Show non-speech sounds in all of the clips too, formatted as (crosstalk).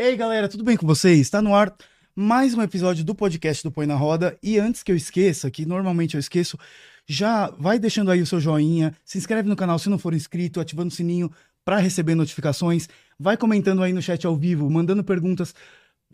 Ei, galera, tudo bem com vocês? Está no ar mais um episódio do podcast do Põe na Roda. E antes que eu esqueça, que normalmente eu esqueço, já vai deixando aí o seu joinha, se inscreve no canal se não for inscrito, ativando o sininho para receber notificações, vai comentando aí no chat ao vivo, mandando perguntas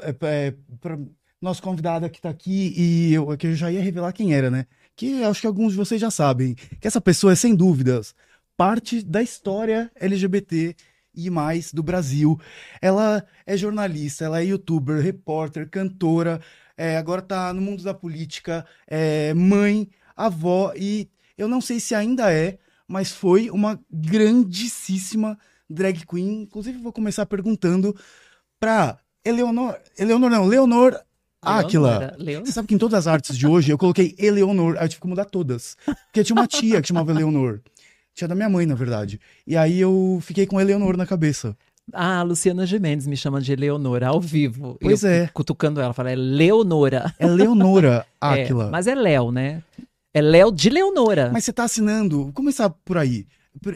é, é, para nosso convidado que está aqui e eu, que eu já ia revelar quem era, né? Que acho que alguns de vocês já sabem, que essa pessoa é sem dúvidas parte da história LGBT e mais do Brasil. Ela é jornalista, ela é youtuber, repórter, cantora, é, agora tá no mundo da política, é mãe, avó e eu não sei se ainda é, mas foi uma grandíssima drag queen. Inclusive, vou começar perguntando pra Eleonor. Eleonor não, Leonor Áquila. Você sabe que em todas as artes de hoje eu coloquei Eleonor, aí eu tive que mudar todas. Porque tinha uma tia que chamava Eleonor. Tia da minha mãe, na verdade. E aí eu fiquei com Eleonor na cabeça. Ah, a Luciana Gimenez me chama de Eleonora ao vivo. Pois eu, é. Cutucando ela, fala, é Leonora. É Leonora (laughs) Áquila. É, mas é Léo, né? É Léo de Leonora. Mas você tá assinando, vou começar por aí.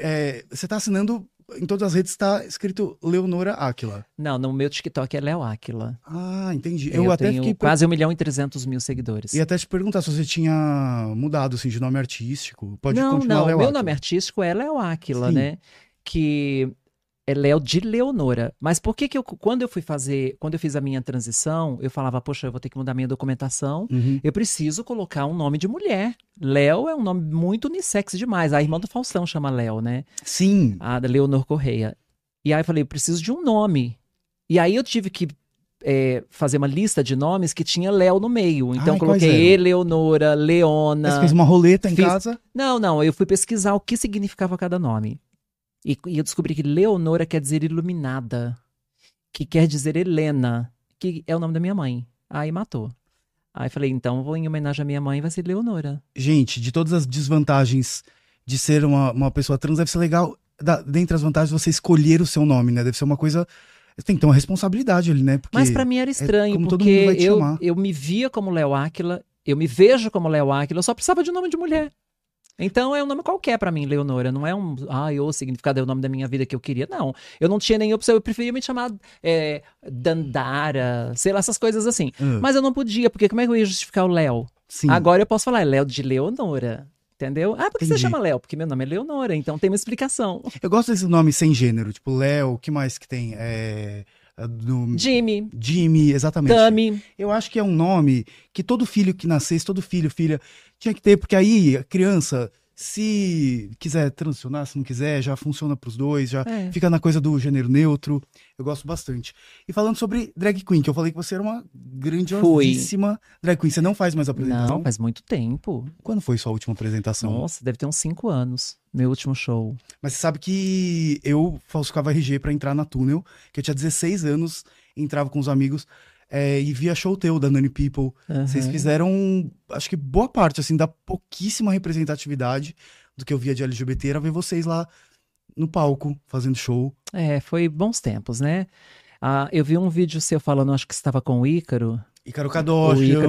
É, você tá assinando, em todas as redes está escrito Leonora Áquila. Não, no meu TikTok é Léo Áquila. Ah, entendi. Eu, Eu, até tenho fiquei. quase 1 milhão e 300 mil seguidores. E até te perguntar se você tinha mudado assim, de nome artístico. Pode não, continuar não, Léo meu Áquila. nome artístico é Léo Áquila, Sim. né? Que é Léo de Leonora. Mas por que que eu, quando eu fui fazer, quando eu fiz a minha transição, eu falava, poxa, eu vou ter que mudar minha documentação, Uhum. eu preciso colocar um nome de mulher. Léo é um nome muito unissex demais. A irmã do Faustão chama Léo, né? Sim. A da Leonor Correia. E aí eu falei, eu preciso de um nome. E aí eu tive que é, fazer uma lista de nomes que tinha Léo no meio. Então Ai, eu coloquei? Eleonora, Leona. Você fez uma roleta em Fiz- casa? Não, não, eu fui pesquisar o que significava cada nome. E, e eu descobri que Leonora quer dizer iluminada, que quer dizer Helena, que é o nome da minha mãe. Aí matou. Aí falei, então vou em homenagem à minha mãe, vai ser Leonora. Gente, de todas as desvantagens de ser uma, uma pessoa trans, deve ser legal, da, dentre as vantagens, você escolher o seu nome, né? Deve ser uma coisa. Tem que ter uma responsabilidade ali, né? Porque Mas pra mim era estranho, como todo mundo porque vai te eu, chamar. eu me via como Léo Áquila, eu me vejo como Léo Áquila, eu só precisava de um nome de mulher. Então é um nome qualquer pra mim, Leonora. Não é um, ah, o significado é o nome da minha vida que eu queria. Não. Eu não tinha nem opção. Eu preferia me chamar é, Dandara, sei lá, essas coisas assim. Ah, Mas eu não podia, porque como é que eu ia justificar o Léo? sim. Agora eu posso falar, é Léo de Leonora. Entendeu? Ah, por que você Entendi. chama Léo? Porque meu nome é Leonora, então tem uma explicação. Eu gosto desse nome sem gênero, tipo Léo, o que mais que tem? É. Do... Jimmy, Jimmy, exatamente. Tami. Eu acho que é um nome que todo filho que nascesse, todo filho, filha, tinha que ter, porque aí a criança, se quiser transicionar, se não quiser, já funciona pros dois, já É. fica na coisa do gênero neutro. Eu gosto bastante. E falando sobre drag queen, que eu falei que você era uma grandiosíssima drag queen. Você não faz mais apresentação? Não, faz muito tempo. Quando foi sua última apresentação? Nossa, deve ter uns cinco anos. Meu último show. Mas você sabe que eu falsificava RG pra entrar na Túnel, que eu tinha 16 anos, entrava com os amigos é, e via show teu da Nani People. Vocês Aham. fizeram, acho que boa parte, assim, da pouquíssima representatividade do que eu via de LGBT era ver vocês lá no palco, fazendo show. É, foi bons tempos, né? Ah, eu vi um vídeo seu falando, acho que você estava com o Ícaro. Ícaro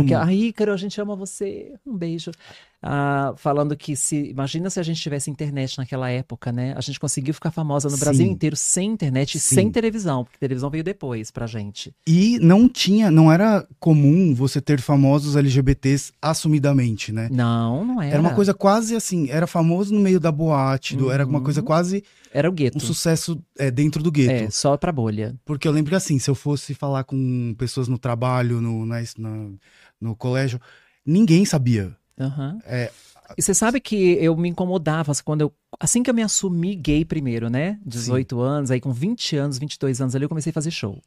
o que, ah, Ícaro, a gente ama você. Um beijo. Ah, falando que se. Imagina se a gente tivesse internet naquela época, né? A gente conseguiu ficar famosa no Brasil Sim. inteiro sem internet e sem televisão, porque televisão veio depois pra gente. E não tinha, não era comum você ter famosos LGBTs assumidamente, né? Não, não era. Era uma coisa quase assim, era famoso no meio da boate, do- era uma Uhum. coisa quase Era o gueto. um sucesso é, dentro do gueto. É, só pra bolha. Porque eu lembro que assim, se eu fosse falar com pessoas no trabalho, no, na- no colégio, ninguém sabia. Aham. É. E você sabe que eu me incomodava assim, quando eu. Assim que eu me assumi gay primeiro, né? 18 anos, aí com 20 anos, 22 anos ali, eu comecei a fazer show.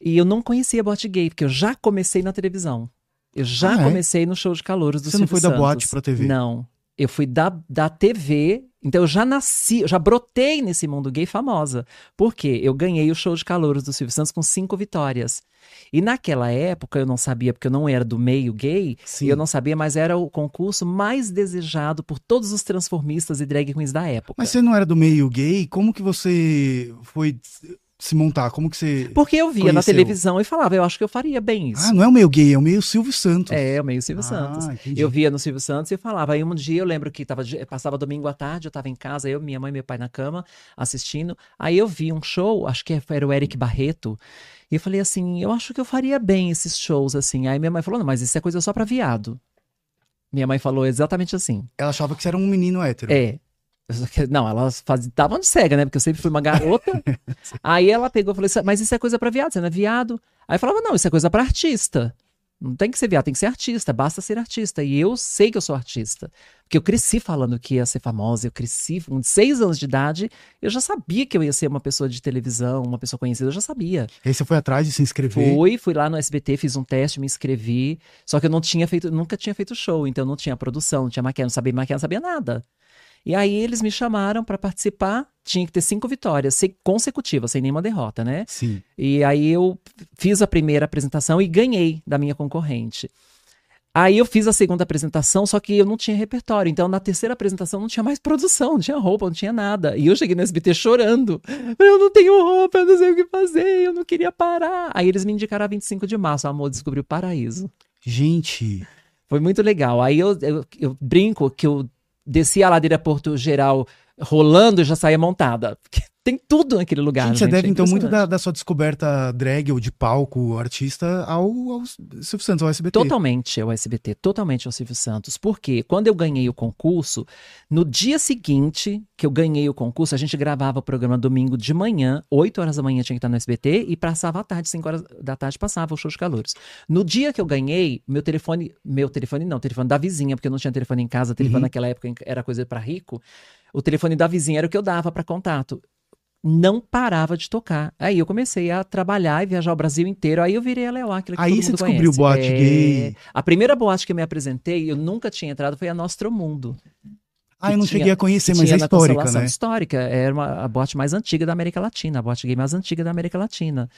E eu não conhecia boate gay, porque eu já comecei na televisão. Eu já Ah, é? comecei no show de calouros do Você não Silvio foi da boate Santos. pra TV? Não. Eu fui da, da TV, então eu já nasci, eu já brotei nesse mundo gay famosa. Por quê? Eu ganhei o show de calouros do Silvio Santos com cinco vitórias. E naquela época eu não sabia, porque eu não era do meio gay, Sim. eu não sabia, mas era o concurso mais desejado por todos os transformistas e drag queens da época. Mas você não era do meio gay? Como que você foi se montar? Como que você. Porque eu via na Conheceu. televisão e falava, eu acho que eu faria bem isso. Ah, não é o meio gay, é o meio Silvio Santos. É, o meio Silvio Ah, Santos. entendi. Eu via no Silvio Santos e eu falava. Aí um dia eu lembro que tava, passava domingo à tarde, eu tava em casa, eu, minha mãe e meu pai na cama, assistindo. Aí eu vi um show, acho que era o Eric Barreto. E eu falei assim, eu acho que eu faria bem esses shows, assim. Aí minha mãe falou, não, mas isso é coisa só pra viado. Minha mãe falou exatamente assim. Ela achava que você era um menino hétero. É. Eu Não, ela fazia, tava de cega, né? Porque eu sempre fui uma garota. (laughs) Aí ela pegou e falou assim, mas isso é coisa pra viado, você não é viado? Aí eu falava, não, isso é coisa pra artista. Não tem que ser viado, tem que ser artista, basta ser artista. E eu sei que eu sou artista. Porque eu cresci falando que ia ser famosa, eu cresci com seis anos de idade, eu já sabia que eu ia ser uma pessoa de televisão, uma pessoa conhecida, eu já sabia. Aí você foi atrás de se inscrever. Fui, fui lá no SBT, fiz um teste, me inscrevi. Só que eu não tinha feito, nunca tinha feito show, então não tinha produção, não tinha maquiagem, não sabia maquiar, não sabia nada. E aí eles me chamaram pra participar, tinha que ter cinco vitórias se- consecutivas, sem nenhuma derrota, né? Sim. E aí eu fiz a primeira apresentação e ganhei da minha concorrente. Aí eu fiz a segunda apresentação, só que eu não tinha repertório. Então, na terceira apresentação, não tinha mais produção, não tinha roupa, não tinha nada. E eu cheguei no SBT chorando. Eu não tenho roupa, eu não sei o que fazer, eu não queria parar. Aí eles me indicaram a 25 de março, o amor descobriu o paraíso. Gente, Foi muito legal. Aí eu, eu, eu brinco que eu desci a ladeira Porto Geral rolando e já saía montada. Tem tudo naquele lugar. gente, você deve é então muito da, da sua descoberta drag ou de palco, artista, ao, ao Silvio Santos, ao SBT. Totalmente ao SBT, totalmente ao Silvio Santos. Porque quando eu ganhei o concurso, no dia seguinte que eu ganhei o concurso, a gente gravava o programa domingo de manhã, 8 horas da manhã tinha que estar no SBT, e passava à tarde, 5 horas da tarde passava o show de calouros. No dia que eu ganhei, meu telefone, meu telefone não, telefone da vizinha, porque eu não tinha telefone em casa, telefone Uhum. naquela época era coisa pra rico, o telefone da vizinha era o que eu dava pra contato. Não parava de tocar. Aí eu comecei a trabalhar e viajar o Brasil inteiro. Aí eu virei a Léo Aquila, que Aí você descobriu o boate É, gay. A primeira boate que eu me apresentei, eu nunca tinha entrado, foi a Nostro Mundo. Ah, eu não tinha- cheguei a conhecer, mas é histórica, né? Histórica. Era uma, a boate mais antiga da América Latina, a boate gay mais antiga da América Latina.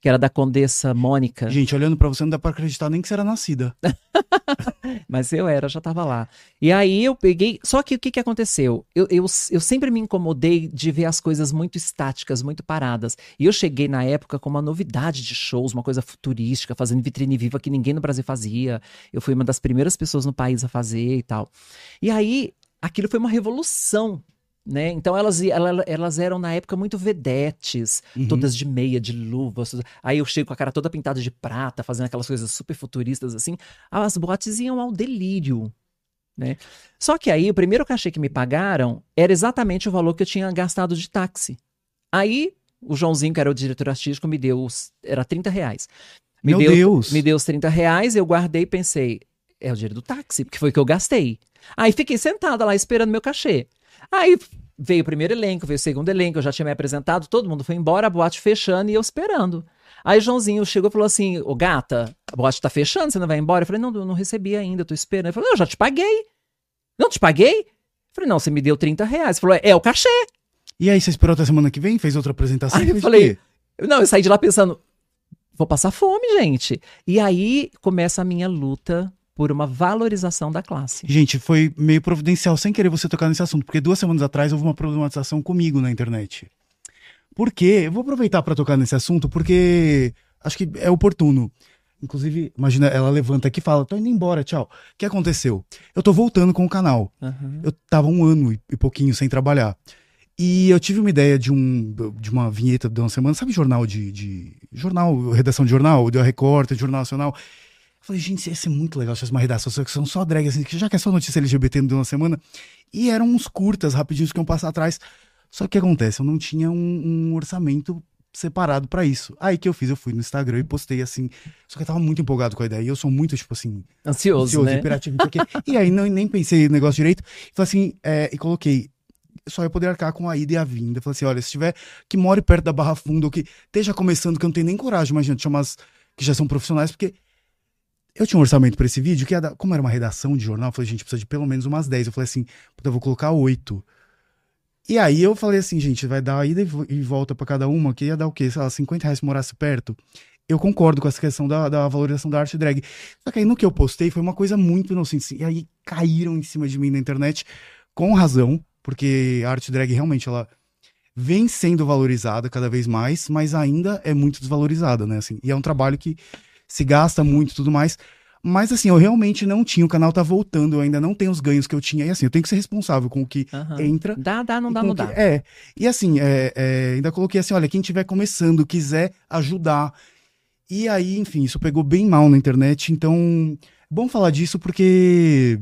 Que era da Condessa Mônica. Gente, olhando pra você, não dá pra acreditar nem que você era nascida. (laughs) Mas eu era, já tava lá. E aí eu peguei. Só que o que, que aconteceu? Eu, eu, eu sempre me incomodei de ver as coisas muito estáticas, muito paradas. E eu cheguei na época com uma novidade de shows, uma coisa futurística, fazendo vitrine viva que ninguém no Brasil fazia. Eu fui uma das primeiras pessoas no país a fazer e tal. E aí, aquilo foi uma revolução. Né? Então elas, ela- elas eram na época muito vedetes, Uhum. todas de meia, de luva. Aí eu chego com a cara toda pintada de prata, fazendo aquelas coisas super futuristas assim. As boates iam ao delírio. Né? Só que aí o primeiro cachê que me pagaram era exatamente o valor que eu tinha gastado de táxi. Aí o Joãozinho, que era o diretor artístico, me deu os, era 30 reais. Me Meu deu, Deus. Me deu os 30 reais, eu guardei e pensei, é o dinheiro do táxi, porque foi o que eu gastei. Aí fiquei sentada lá esperando meu cachê. Aí veio o primeiro elenco, veio o segundo elenco, eu já tinha me apresentado, todo mundo foi embora, a boate fechando e eu esperando. Aí Joãozinho chegou e falou assim: Ô gata, a boate tá fechando, você não vai embora? Eu falei: Não, eu não recebi ainda, eu tô esperando. Ele falou: Eu já te paguei. Não te paguei? Eu falei: Não, você me deu 30 reais. Ele falou: É o cachê. E aí, você esperou até semana que vem? Fez outra apresentação? Aí eu falei-? Não, eu saí de lá pensando: Vou passar fome, gente. E aí começa a minha luta por uma valorização da classe. Gente, foi meio providencial, sem querer você tocar nesse assunto, porque duas semanas atrás houve uma problematização comigo na internet. Por quê? Eu vou aproveitar pra tocar nesse assunto, porque acho que é oportuno. Inclusive, imagina, ela levanta aqui e fala: tô indo embora, tchau. O que aconteceu? Eu tô voltando com o canal. Aham. Eu tava um ano e pouquinho sem trabalhar. E eu tive uma ideia de, um, de uma vinheta de uma semana, sabe jornal de, de- jornal, redação de jornal, de Recorte, Jornal Nacional. Eu falei, gente, ia ser muito legal se fosse uma redação que são só drag, assim, que já que é só notícia LGBT de uma semana. E eram uns curtas, rapidinhos, que iam passar atrás. Só que o que acontece? Eu não tinha um, um orçamento separado pra isso. Aí que eu fiz, eu fui no Instagram e postei assim. Só que eu tava muito empolgado com a ideia. E eu sou muito, tipo assim, Ansioso, ansioso, né? hiperativo, não sei o quê. E aí não, nem pensei no negócio direito. Falei assim, é, e coloquei. Só ia poder arcar com a ida e a vinda. Falei assim: olha, se tiver que more perto da Barra Funda ou que esteja começando, que eu não tenho nem coragem, imagina, de chamar as que já são profissionais, porque eu tinha um orçamento pra esse vídeo, que dar, como era uma redação de jornal, eu falei, gente, precisa de pelo menos umas 10. Eu falei assim, puta, eu vou colocar oito. E aí eu falei assim, gente, vai dar ida e vo- volta pra cada uma, que ia dar o quê? Sei lá, 50 reais se morasse perto. Eu concordo com essa questão da, da valorização da arte drag. Só que aí no que eu postei foi uma coisa muito inocente. E aí caíram em cima de mim na internet, com razão, porque a arte drag realmente ela vem sendo valorizada cada vez mais, mas ainda é muito desvalorizada, né? Assim, e é um trabalho que se gasta muito e tudo mais. Mas assim, eu realmente não tinha, o canal tá voltando, eu ainda não tenho os ganhos que eu tinha. E assim, eu tenho que ser responsável com o que Aham. entra. Dá, dá, não dá, não que- dá. É. E assim, é, é, ainda coloquei assim: olha, quem estiver começando, quiser ajudar. E aí, enfim, isso pegou bem mal na internet. Então, bom falar disso porque.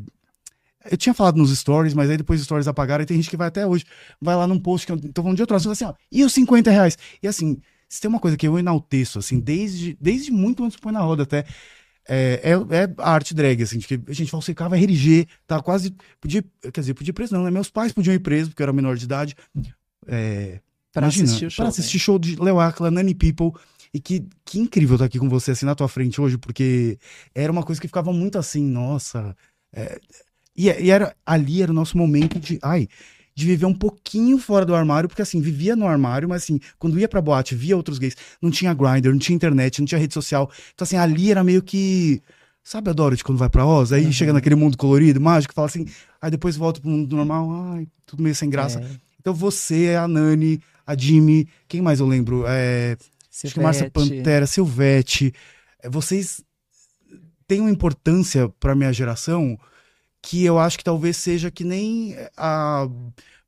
Eu tinha falado nos stories, mas aí depois os stories apagaram e tem gente que vai até hoje, vai lá num post que eu tô falando de outro assunto, assim, ó, e os 50 reais? E assim, se tem uma coisa que eu enalteço, assim, desde, desde muito antes do Põe na Roda até, é, é, é a arte drag, assim, de que a gente falsificava RG, tá quase, podia, quer dizer, podia ir preso não, né? Meus pais podiam ir preso, porque eu era menor de idade, é, Pra imagina, assistir o show. Pra assistir show de Leo Aquila, Nani People, e que, que incrível estar aqui com você, assim, na tua frente hoje, porque era uma coisa que ficava muito assim, nossa, é, e, e era, ali era o nosso momento de, ai, de viver um pouquinho fora do armário, porque assim, vivia no armário, mas assim, quando ia pra boate, via outros gays, não tinha Grindr, não tinha internet, não tinha rede social. Então assim, ali era meio que, sabe a Dorothy quando vai pra Oz? Aí Uhum. chega naquele mundo colorido, mágico, fala assim, aí depois volta pro mundo normal, ai, tudo meio sem graça. É, Então você, a Nani, a Jimmy, quem mais eu lembro? É, acho que Márcia Silvete. Pantera, Silvete, é, vocês têm uma importância pra minha geração que eu acho que talvez seja que nem a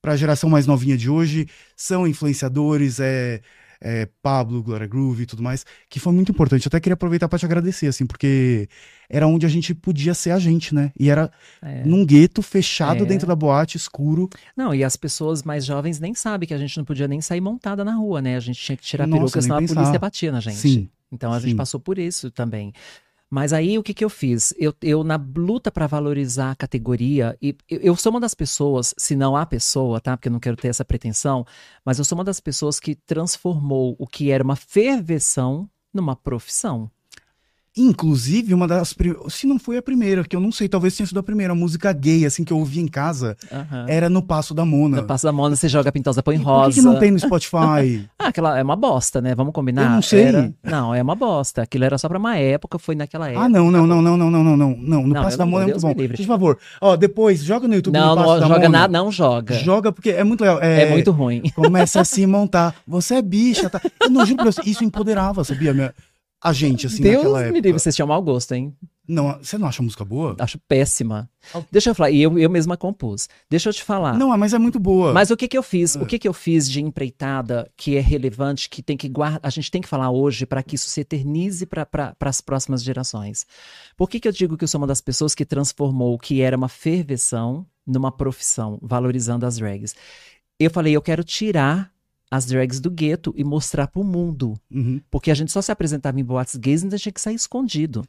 para a geração mais novinha de hoje são influenciadores, é, é Pablo, Glória Groove e tudo mais, que foi muito importante. Eu até queria aproveitar para te agradecer, assim, porque era onde a gente podia ser a gente, né? E era É. num gueto fechado É. dentro da boate, escuro. Não, e as pessoas mais jovens nem sabem que a gente não podia nem sair montada na rua, né? A gente tinha que tirar Nossa, peruca, senão a pensar. polícia batia na gente. Sim. Então a sim. gente passou por isso também. Mas aí o que, que eu fiz? Eu, eu na luta para valorizar a categoria, e eu, eu sou uma das pessoas, se não a pessoa, tá? Porque eu não quero ter essa pretensão, mas eu sou uma das pessoas que transformou o que era uma ferveção numa profissão. Inclusive, uma das. Se não foi a primeira, que eu não sei, talvez tenha sido a primeira música gay, assim, que eu ouvi em casa, era no Passo da Mona. No Passo da Mona, você joga pintosa, põe E rosa. Por que, que não tem no Spotify? (laughs) Ah, aquela é uma bosta, né? Vamos combinar? Eu não sei. Era- Não, é uma bosta. Aquilo era só pra uma época, foi naquela época. ah, não, não, não, não, não, não, não, não. Não, no Não, Passo da Mona é Deus muito me bom. Por favor, ó, depois, joga no YouTube não, no Passo não da joga nada, não joga. Joga porque é muito legal. É, É muito ruim. (laughs) Começa a se montar. Você é bicha, tá? Eu não juro pra você, isso empoderava, sabia? Minha- A gente, assim, Deus naquela me época. livre, vocês tinham mau gosto, hein? Não, você não acha a música boa? Acho péssima. Deixa eu falar, e eu, eu mesma compus. Deixa eu te falar. Não, mas é muito boa. Mas o que que eu fiz? O que que eu fiz de empreitada que é relevante, que tem que guardar, a gente tem que falar hoje para que isso se eternize para as próximas gerações. Por que que eu digo que eu sou uma das pessoas que transformou o que era uma ferveção numa profissão, valorizando as drags? Eu falei, eu quero tirar as drags do gueto e mostrar para o mundo. Uhum. Porque a gente só se apresentava em boates gays e ainda tinha que sair escondido.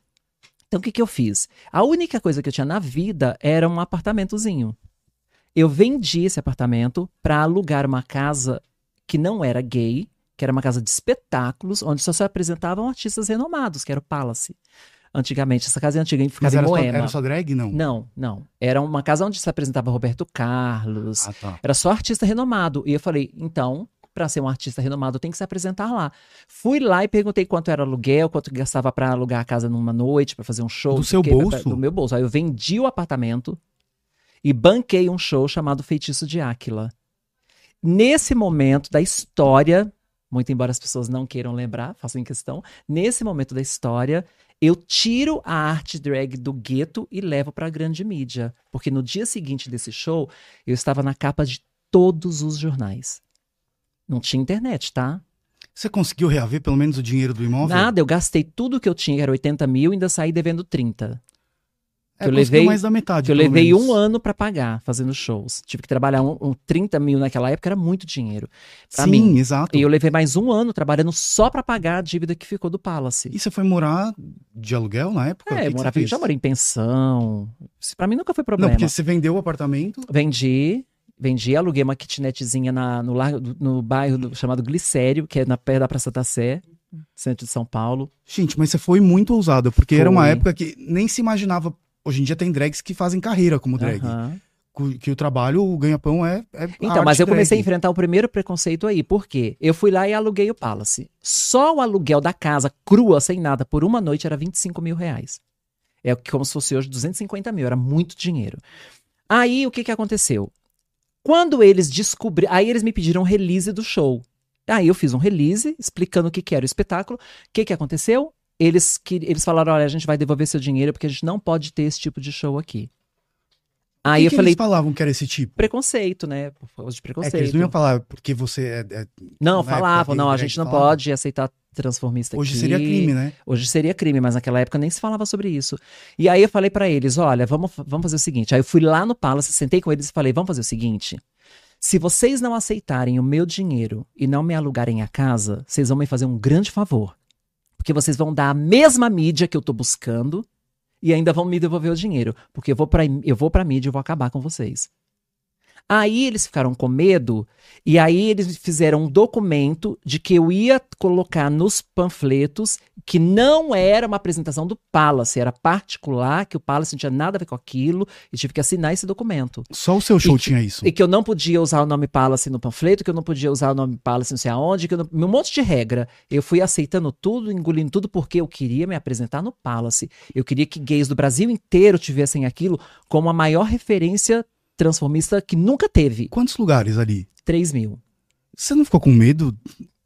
Então o que, que eu fiz? A única coisa que eu tinha na vida era um apartamentozinho. Eu vendi esse apartamento para alugar uma casa que não era gay, que era uma casa de espetáculos, onde só se apresentavam artistas renomados, que era o Palace. Antigamente, essa casa é antiga, Mas ficava em era só, Moema. era só drag? Não. Não, não. Era uma casa onde se apresentava Roberto Carlos, Ah, tá. era só artista renomado. E eu falei, então, para ser um artista renomado, tem que se apresentar lá. Fui lá e perguntei quanto era aluguel, quanto gastava para alugar a casa numa noite, para fazer um show. Do seu quê, pra- bolso? Do meu bolso. Aí eu vendi o apartamento e banquei um show chamado Feitiço de Áquila. Nesse momento da história, muito embora as pessoas não queiram lembrar, façam questão, nesse momento da história, eu tiro a arte drag do gueto e levo para a grande mídia. Porque no dia seguinte desse show, eu estava na capa de todos os jornais. Não tinha internet, tá? Você conseguiu reaver pelo menos o dinheiro do imóvel? Nada, eu gastei tudo que eu tinha, que era 80 mil, e ainda saí devendo 30. É, que eu levei- mais da metade. Que eu levei menos. um ano para pagar fazendo shows. Tive que trabalhar um, um 30 mil naquela época, era muito dinheiro. pra Sim, mim. exato. E eu levei mais um ano trabalhando só para pagar a dívida que ficou do Palace. E você foi morar de aluguel na época? É, que eu que morava, fez? já morei em pensão. Pra mim nunca foi Não, problema. porque você vendeu o apartamento. Vendi, vendi, aluguei uma kitnetzinha na, no, largo, no bairro do- chamado Glicério, que é na perto da Praça da Sé, centro de São Paulo. Gente, mas você foi muito ousada, porque era uma Foi. época que nem se imaginava. Hoje em dia tem drags que fazem carreira como drag. Que o trabalho, o ganha-pão é, é Então, mas eu comecei a drag. enfrentar o primeiro preconceito aí. Por quê? Eu fui lá e aluguei o Palace. Só o aluguel da casa, crua, sem nada, por uma noite era 25 mil reais. É como se fosse hoje 250 mil, era muito dinheiro. Aí, o que que aconteceu? Quando eles descobriram. Aí eles me pediram release do show. Aí eu fiz um release explicando o que, que era o espetáculo. O que, que aconteceu? Eles, que, eles falaram: olha, a gente vai devolver seu dinheiro porque a gente não pode ter esse tipo de show aqui. Aí que eu que falei: eles falavam que era esse tipo? preconceito, né? De É preconceito. que eles não iam falar porque você é. é- Não, época falavam, não, a drag gente não pode aceitar transformista Hoje aqui. seria crime, né? Hoje seria crime, mas naquela época nem se falava sobre isso. E aí eu falei pra eles, olha, vamos, vamos fazer o seguinte. Aí eu fui lá no Palace, sentei com eles e falei, vamos fazer o seguinte. Se vocês não aceitarem o meu dinheiro e não me alugarem a casa, vocês vão me fazer um grande favor. Porque vocês vão dar a mesma mídia que eu tô buscando e ainda vão me devolver o dinheiro. Porque eu vou pra, eu vou pra mídia e vou acabar com vocês. Aí eles ficaram com medo e aí eles fizeram um documento de que eu ia colocar nos panfletos que não era uma apresentação do Palace, era particular, que o Palace não tinha nada a ver com aquilo e tive que assinar esse documento. Só o seu show E que- tinha isso. E que eu não podia usar o nome Palace no panfleto, que eu não podia usar o nome Palace não sei aonde, que eu não... um monte de regra. Eu fui aceitando tudo, engolindo tudo, porque eu queria me apresentar no Palace. Eu queria que gays do Brasil inteiro tivessem aquilo como a maior referência transformista que nunca teve. Quantos lugares ali? 3 mil. Você não ficou com medo?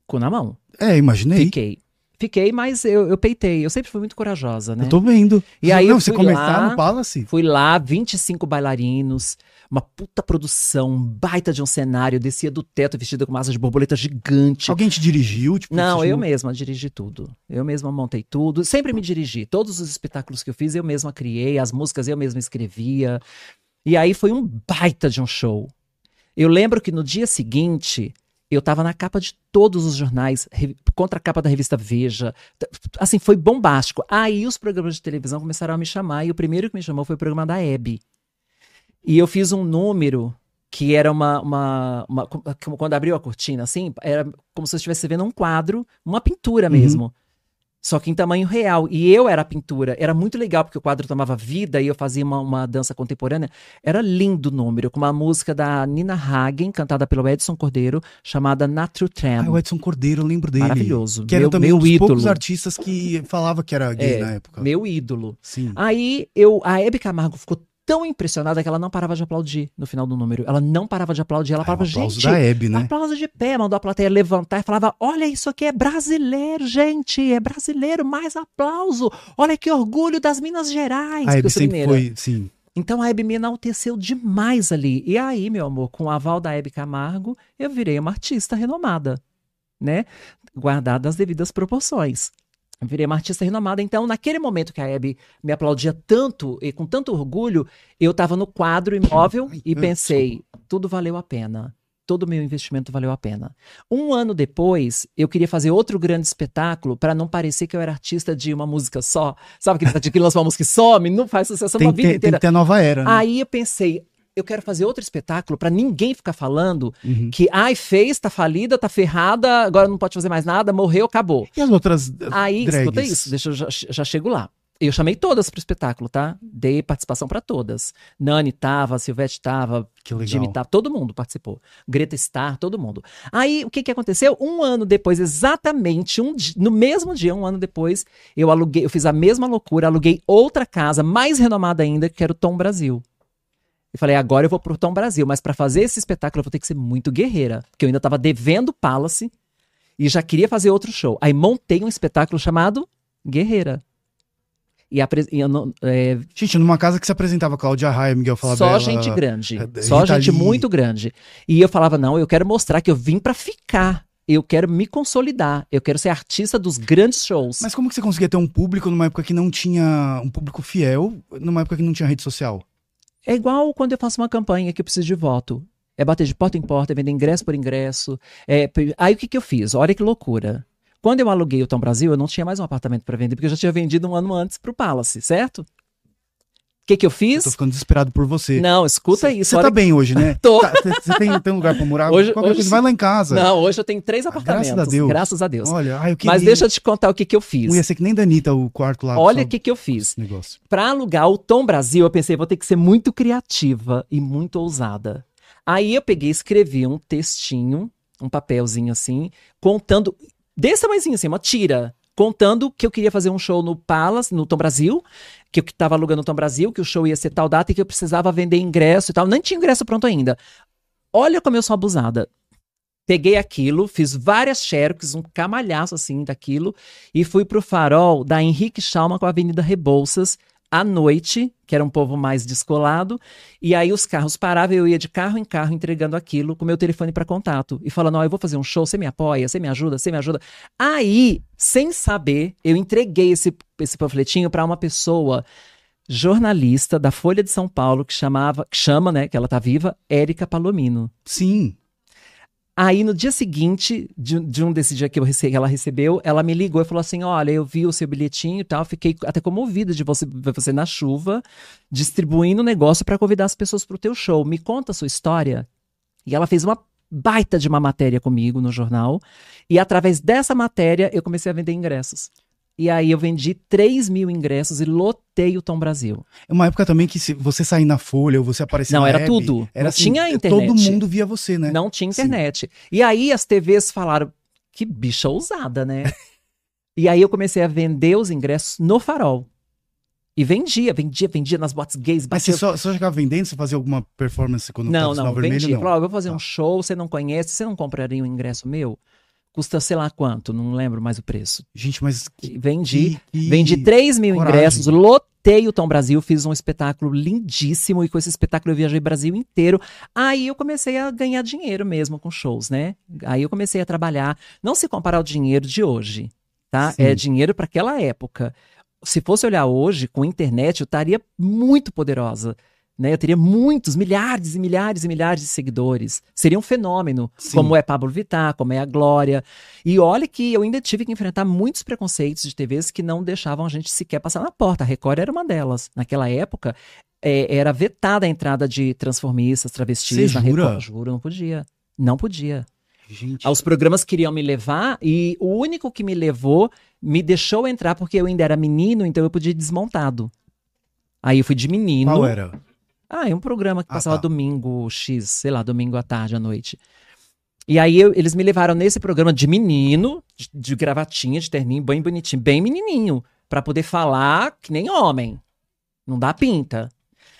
Com na mão. É, imaginei. Fiquei. Fiquei, mas eu, eu peitei. Eu sempre fui muito corajosa, né? Eu tô vendo. E aí não, eu você começar no Palace? Fui lá, 25 bailarinos, uma puta produção, um baita de um cenário, eu descia do teto vestida com massa de borboleta gigante. Alguém te dirigiu? Tipo, Não, eu mesma dirigi tudo. Eu mesma montei tudo. Sempre me dirigi. Todos os espetáculos que eu fiz, eu mesma criei. As músicas eu mesma escrevia. E aí foi um baita de um show. Eu lembro que no dia seguinte, eu tava na capa de todos os jornais, contra a capa da revista Veja. Assim, foi bombástico. Aí os programas de televisão começaram a me chamar. E o primeiro que me chamou foi o programa da Hebe. E eu fiz um número que era uma, uma, uma- Quando abriu a cortina, assim, era como se eu estivesse vendo um quadro, uma pintura Uhum. Só que em tamanho real. E eu era a pintura. Era muito legal, porque o quadro tomava vida e eu fazia uma, uma dança contemporânea. Era lindo o número, com uma música da Nina Hagen, cantada pelo Edson Cordeiro, chamada Natural Tram. Ah, o Edson Cordeiro, eu lembro dele. Maravilhoso. Que era Meu- também meu um dos poucos ídolo. artistas que falava que era gay É, na época. Meu ídolo. Sim. Aí eu, a Hebe Camargo ficou tão impressionada que ela não parava de aplaudir no final do número. Ela não parava de aplaudir, ela parava, o aplauso gente, da Hebe, né? aplauso de pé, mandou a plateia levantar e falava: Olha, isso aqui é brasileiro, gente, é brasileiro, mais aplauso. Olha que orgulho das Minas Gerais. A Hebe sempre mineira. foi, sim. Então a Hebe me enalteceu demais ali. E aí, meu amor, com o aval da Hebe Camargo, eu virei uma artista renomada, né? Guardada as devidas proporções. Eu virei uma artista renomada. Então, naquele momento que a Hebe me aplaudia tanto e com tanto orgulho, eu estava no quadro imóvel Ai, e pensei, tudo valeu a pena. Todo o meu investimento valeu a pena. Um ano depois, eu queria fazer outro grande espetáculo para não parecer que eu era artista de uma música só. Sabe aquele artista que lança uma música e some, não faz sucesso Tem uma que, vida ter, tem inteira. que ter a nova era, né? Aí eu pensei, eu quero fazer outro espetáculo pra ninguém ficar falando Uhum. que, ai, fez, tá falida, tá ferrada, agora não pode fazer mais nada, morreu, acabou. E as outras Aí, drags? escuta isso, deixa eu já, já chego lá. Eu chamei todas pro espetáculo, tá? Dei participação pra todas. Nani tava, Silvete tava. Jimmy tava, todo mundo participou. Greta Star, todo mundo. Aí, o que que aconteceu? Um ano depois, exatamente, um no mesmo dia, um ano depois, eu aluguei, eu fiz a mesma loucura, aluguei outra casa, mais renomada ainda, que era o Tom Brasil. E falei, agora eu vou pro Tom Brasil, mas pra fazer esse espetáculo eu vou ter que ser muito guerreira, porque eu ainda tava devendo Palace e já queria fazer outro show. Aí montei um espetáculo chamado Guerreira. E, apre- e não- é, Gente, numa casa que se apresentava Cláudia Raia, Miguel Falabella... só gente grande. eh, Só Rita gente Lee. muito grande. E eu falava, não, eu quero mostrar que eu vim pra ficar. Eu quero me consolidar. Eu quero ser artista dos grandes shows. Mas como que você conseguia ter um público numa época que não tinha... Um público fiel, numa época que não tinha rede social? É igual quando eu faço uma campanha que eu preciso de voto. É bater de porta em porta, é vender ingresso por ingresso. É, Aí o que, que eu fiz? Olha que loucura. Quando eu aluguei o Tom Brasil, eu não tinha mais um apartamento para vender, porque eu já tinha vendido um ano antes pro Palace, certo? O que, que eu Eu fiz? tô ficando desesperado por você. Não, escuta Cê- isso. Você tá bem hoje, né? (laughs) Tô. Tá, Você tem, tem um lugar pra morar? Hoje- Qualquer hoje coisa, vai lá em casa. Não, hoje eu tenho três Ah, apartamentos. graças a Deus. Graças a Deus. Olha, ai, eu queria... Mas deixa eu te contar o que, que eu fiz. Não ia ser que nem da Anitta, o quarto lá. Olha só o que, que eu fiz. negócio. Pra alugar o Tom Brasil, eu pensei, vou ter que ser muito criativa e muito ousada. Aí eu peguei e escrevi um textinho, um papelzinho assim, contando, desse tamanhozinho assim, uma tira, contando que eu queria fazer um show no Palace, no Tom Brasil, que eu tava alugando o Tom Brasil, que o show ia ser tal data e que eu precisava vender ingresso e tal. Nem tinha ingresso pronto ainda. olha como eu sou abusada. Peguei aquilo, fiz várias xerox, um camalhaço assim daquilo, e fui pro farol da Henrique Schalman com a Avenida Rebouças, à noite, que era um povo mais descolado, e aí os carros paravam, eu ia de carro em carro entregando aquilo com meu telefone para contato e falando: "Ó, eu vou fazer um show, você me apoia, você me ajuda, você me ajuda". Aí, sem saber, eu entreguei esse esse panfletinho para uma pessoa jornalista da Folha de São Paulo que chamava, que chama, né, que ela tá viva, Érica Palomino. Sim. Aí no dia seguinte, de, de um desse dias que, que ela recebeu, ela me ligou e falou assim: Olha, eu vi o seu bilhetinho e tal, fiquei até comovida de você você na chuva, distribuindo o negócio para convidar as pessoas pro teu show. Me conta a sua história. E ela fez uma baita de uma matéria comigo no jornal. E através dessa matéria eu comecei a vender ingressos. E aí eu vendi 3 mil ingressos e lotei o Tom Brasil. É uma época também que se você sair na Folha ou você aparecer Não, na era Hebe, tudo. Era Não assim, tinha internet. Todo mundo via você, né? Não tinha Sim. internet. E aí as TVs falaram, que bicha ousada, né? (laughs) e aí eu comecei a vender os ingressos no farol. E vendia, vendia, vendia nas bots gays. Mas você batia- só, só chegava vendendo, você fazia alguma performance quando Não, tava no não, vermelho? vendia. Não. Ó, eu vou fazer Tá. um show, você não conhece, você não compraria um ingresso meu? Custa sei lá quanto, não lembro mais o preço. Gente, mas E Vendi, que- que- vendi 3 mil coragem. ingressos, lotei o Tom Brasil, fiz um espetáculo lindíssimo e com esse espetáculo eu viajei o Brasil inteiro. Aí eu comecei a ganhar dinheiro mesmo com shows, né? Aí eu comecei a trabalhar. Não se comparar ao dinheiro de hoje, tá? Sim. É dinheiro para aquela época. Se fosse olhar hoje, com internet, eu estaria muito poderosa. Né? Eu teria muitos, milhares e milhares e milhares de seguidores. Seria um fenômeno, Sim. como é Pablo Vittar, como é a Glória. E olha que eu ainda tive que enfrentar muitos preconceitos de TVs que não deixavam a gente sequer passar na porta. A Record era uma delas. Naquela época, é, era vetada a entrada de transformistas, travestis Você na jura? Record. Juro, não podia. Não podia. Gente, Os programas queriam me levar e o único que me levou me deixou entrar porque eu ainda era menino, então eu podia ir desmontado. Aí eu fui de menino. qual era? Ah, é um programa que Ah, passava tá. domingo X, sei lá, domingo à tarde, à noite. E aí eu- eles me levaram nesse programa de menino, de, de gravatinha, de terninho, bem bonitinho, bem menininho, pra poder falar que nem homem. Não dá pinta.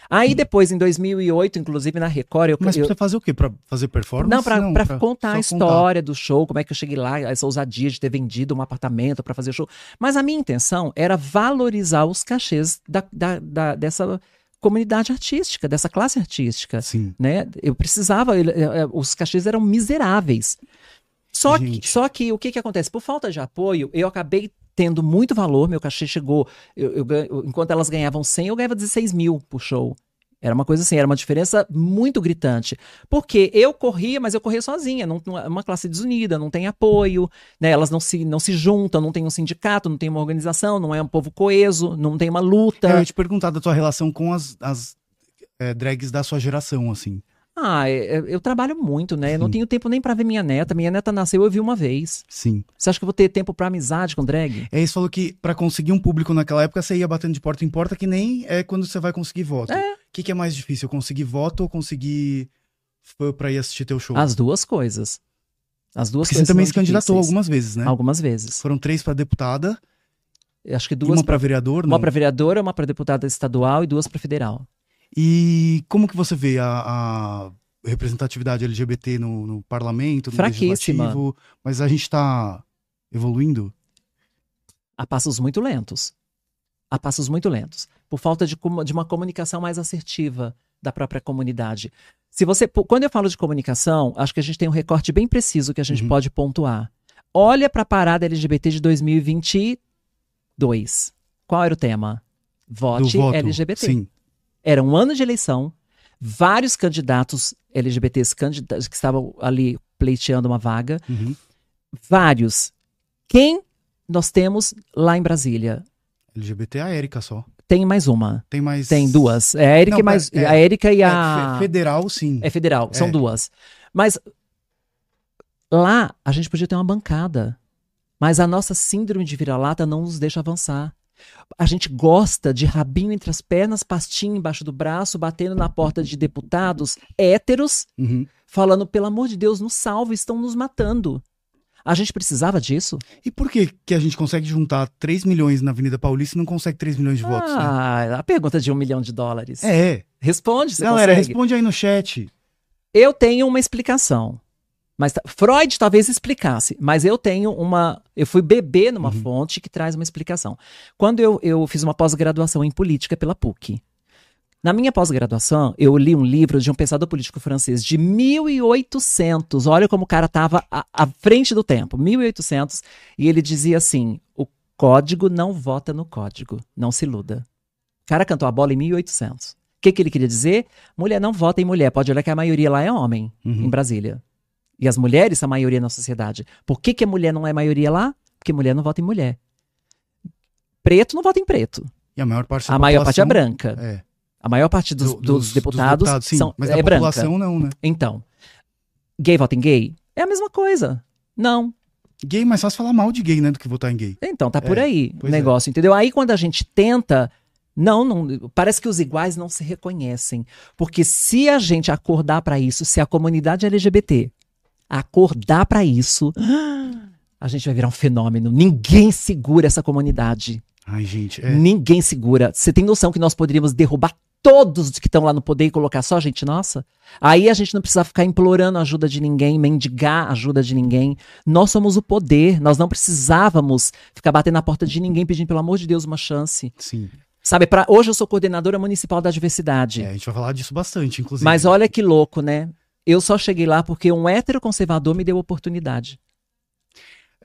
Aí depois, em 2008, inclusive na Record, eu, Mas eu, precisa fazer o quê? Pra fazer performance? não, pra, pra contar a história do show, como é que eu cheguei lá, essa ousadia de ter vendido um apartamento pra fazer show. Mas a minha intenção era valorizar os cachês da, da- da- dessa comunidade artística, dessa classe artística. Sim. Né? Eu precisava, ele- eh, eh, os cachês eram miseráveis. Só que, só que o que, que acontece? Por falta de apoio, eu acabei tendo muito valor, meu cachê chegou. eu- eu- enquanto elas ganhavam 100, eu ganhava 16 mil por show. Era uma coisa assim, era uma diferença muito gritante. Porque eu corria, mas eu corria sozinha, não, não- é uma classe desunida, não tem apoio, né? Elas não se, não se juntam, não tem um sindicato, não tem uma organização, não é um povo coeso, não tem uma luta. Eu ia te perguntar da tua relação com as, as é, drags da sua geração, assim. Ah, é- é- eu trabalho muito, né? Eu não Sim. tenho tempo nem pra ver minha neta. Minha neta nasceu, eu vi uma vez. Sim. Você acha que eu vou ter tempo pra amizade com drag? É, você falou que pra conseguir um público naquela época, você ia batendo de porta em porta, que nem é quando você vai conseguir voto. O É. que, que é mais difícil? Conseguir voto ou conseguir fã pra ir assistir teu show? As duas coisas. As duas Porque você coisas. também são se candidatou difíceis. algumas vezes, né? Algumas vezes. Foram três pra deputada, Acho que e duas uma pra vereador, Uma não? pra vereadora, uma pra deputada estadual e duas pra federal. E como que você vê a, a representatividade LGBT no, no parlamento, no legislativo? Mas a gente tá evoluindo? A passos muito lentos. A passos muito lentos. Por falta de, de uma comunicação mais assertiva da própria comunidade. Se você, quando eu falo de comunicação, acho que a gente tem um recorte bem preciso que a gente Uhum. pode pontuar. Olha para a parada LGBT de 2022. Qual era o tema? Vote voto? LGBT. Sim. Era um ano de eleição, vários candidatos LGBTs candida- que estavam ali pleiteando uma vaga, Uhum. vários. Quem nós temos lá em Brasília? LGBT é a Érica só. Tem mais uma. Tem mais. Tem duas. É a Érica Não, e mais. é- a Érica e É, a. fe- federal, sim. É federal, são É. duas. Mas lá a gente podia ter uma bancada. Mas a nossa síndrome de vira-lata não nos deixa avançar. A gente gosta de rabinho entre as pernas, pastinha embaixo do braço, batendo na porta de deputados héteros, Uhum. falando, pelo amor de Deus, nos salve, estão nos matando. A gente precisava disso? E por que, que a gente consegue juntar 3 milhões na Avenida Paulista e não consegue 3 milhões de votos, né? ah, a pergunta de um milhão de dólares. É. Responde, você Galera, consegue. responde aí no chat. Eu tenho uma explicação. Mas Freud talvez explicasse, mas eu tenho uma. Eu fui beber numa Uhum. fonte que traz uma explicação. Quando eu, eu fiz uma pós-graduação em política pela PUC. Na minha pós-graduação, eu li um livro de um pensador político francês de 1800. Olha como o cara estava à, à frente do tempo. 1800. E ele dizia assim: o código não vota no código. Não se iluda. O cara cantou a bola em 1800. O que, que ele queria dizer? Mulher não vota em mulher. Pode olhar que a maioria lá é homem, Uhum. em Brasília. E as mulheres são a maioria na sociedade. Por que, que a mulher não é maioria lá? Porque mulher não vota em mulher. Preto não vota em preto. E a maior parte da A maior parte é branca. É. A maior parte dos, Do- dos deputados, sim, são, mas é a branca. população não, né? Então, gay vota em gay? É a mesma coisa. Não. Gay é mais fácil falar mal de gay, né, do que votar em gay. Então, tá por É, aí o é. negócio, entendeu? Aí quando a gente tenta. Não, não, parece que os iguais não se reconhecem. Porque se a gente acordar pra isso, se a comunidade LGBT acordar pra isso, a gente vai virar um fenômeno. Ninguém segura essa comunidade. Ai, gente, é. Ninguém segura. Você tem noção que nós poderíamos derrubar todos os que estão lá no poder e colocar só gente nossa? Aí a gente não precisa ficar implorando ajuda de ninguém, mendigar ajuda de ninguém. Nós somos o poder, nós não precisávamos ficar batendo na porta de ninguém pedindo, pelo amor de Deus, uma chance. Sim. Sabe, pra, hoje eu sou coordenadora municipal da diversidade. É, a gente vai falar disso bastante, inclusive. Mas olha que louco, né? Eu só cheguei lá porque um hétero conservador me deu oportunidade.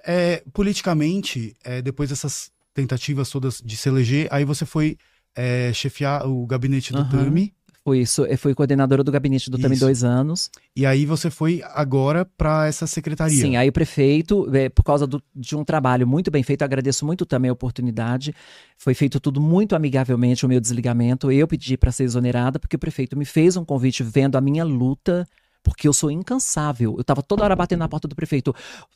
É, politicamente, é, depois dessas tentativas todas de se eleger, aí você foi é, chefiar o gabinete do Aham. Tami, Fui, sou- eu fui coordenadora do gabinete do Tami Isso. dois anos. e aí você foi agora para essa secretaria. Sim, aí o prefeito, é, por causa do- de um trabalho muito bem feito, agradeço muito também a oportunidade. Foi feito tudo muito amigavelmente, o meu desligamento. Eu pedi para ser exonerada, porque o prefeito me fez um convite vendo a minha luta. Porque eu sou incansável. Eu tava toda hora batendo na porta do prefeito.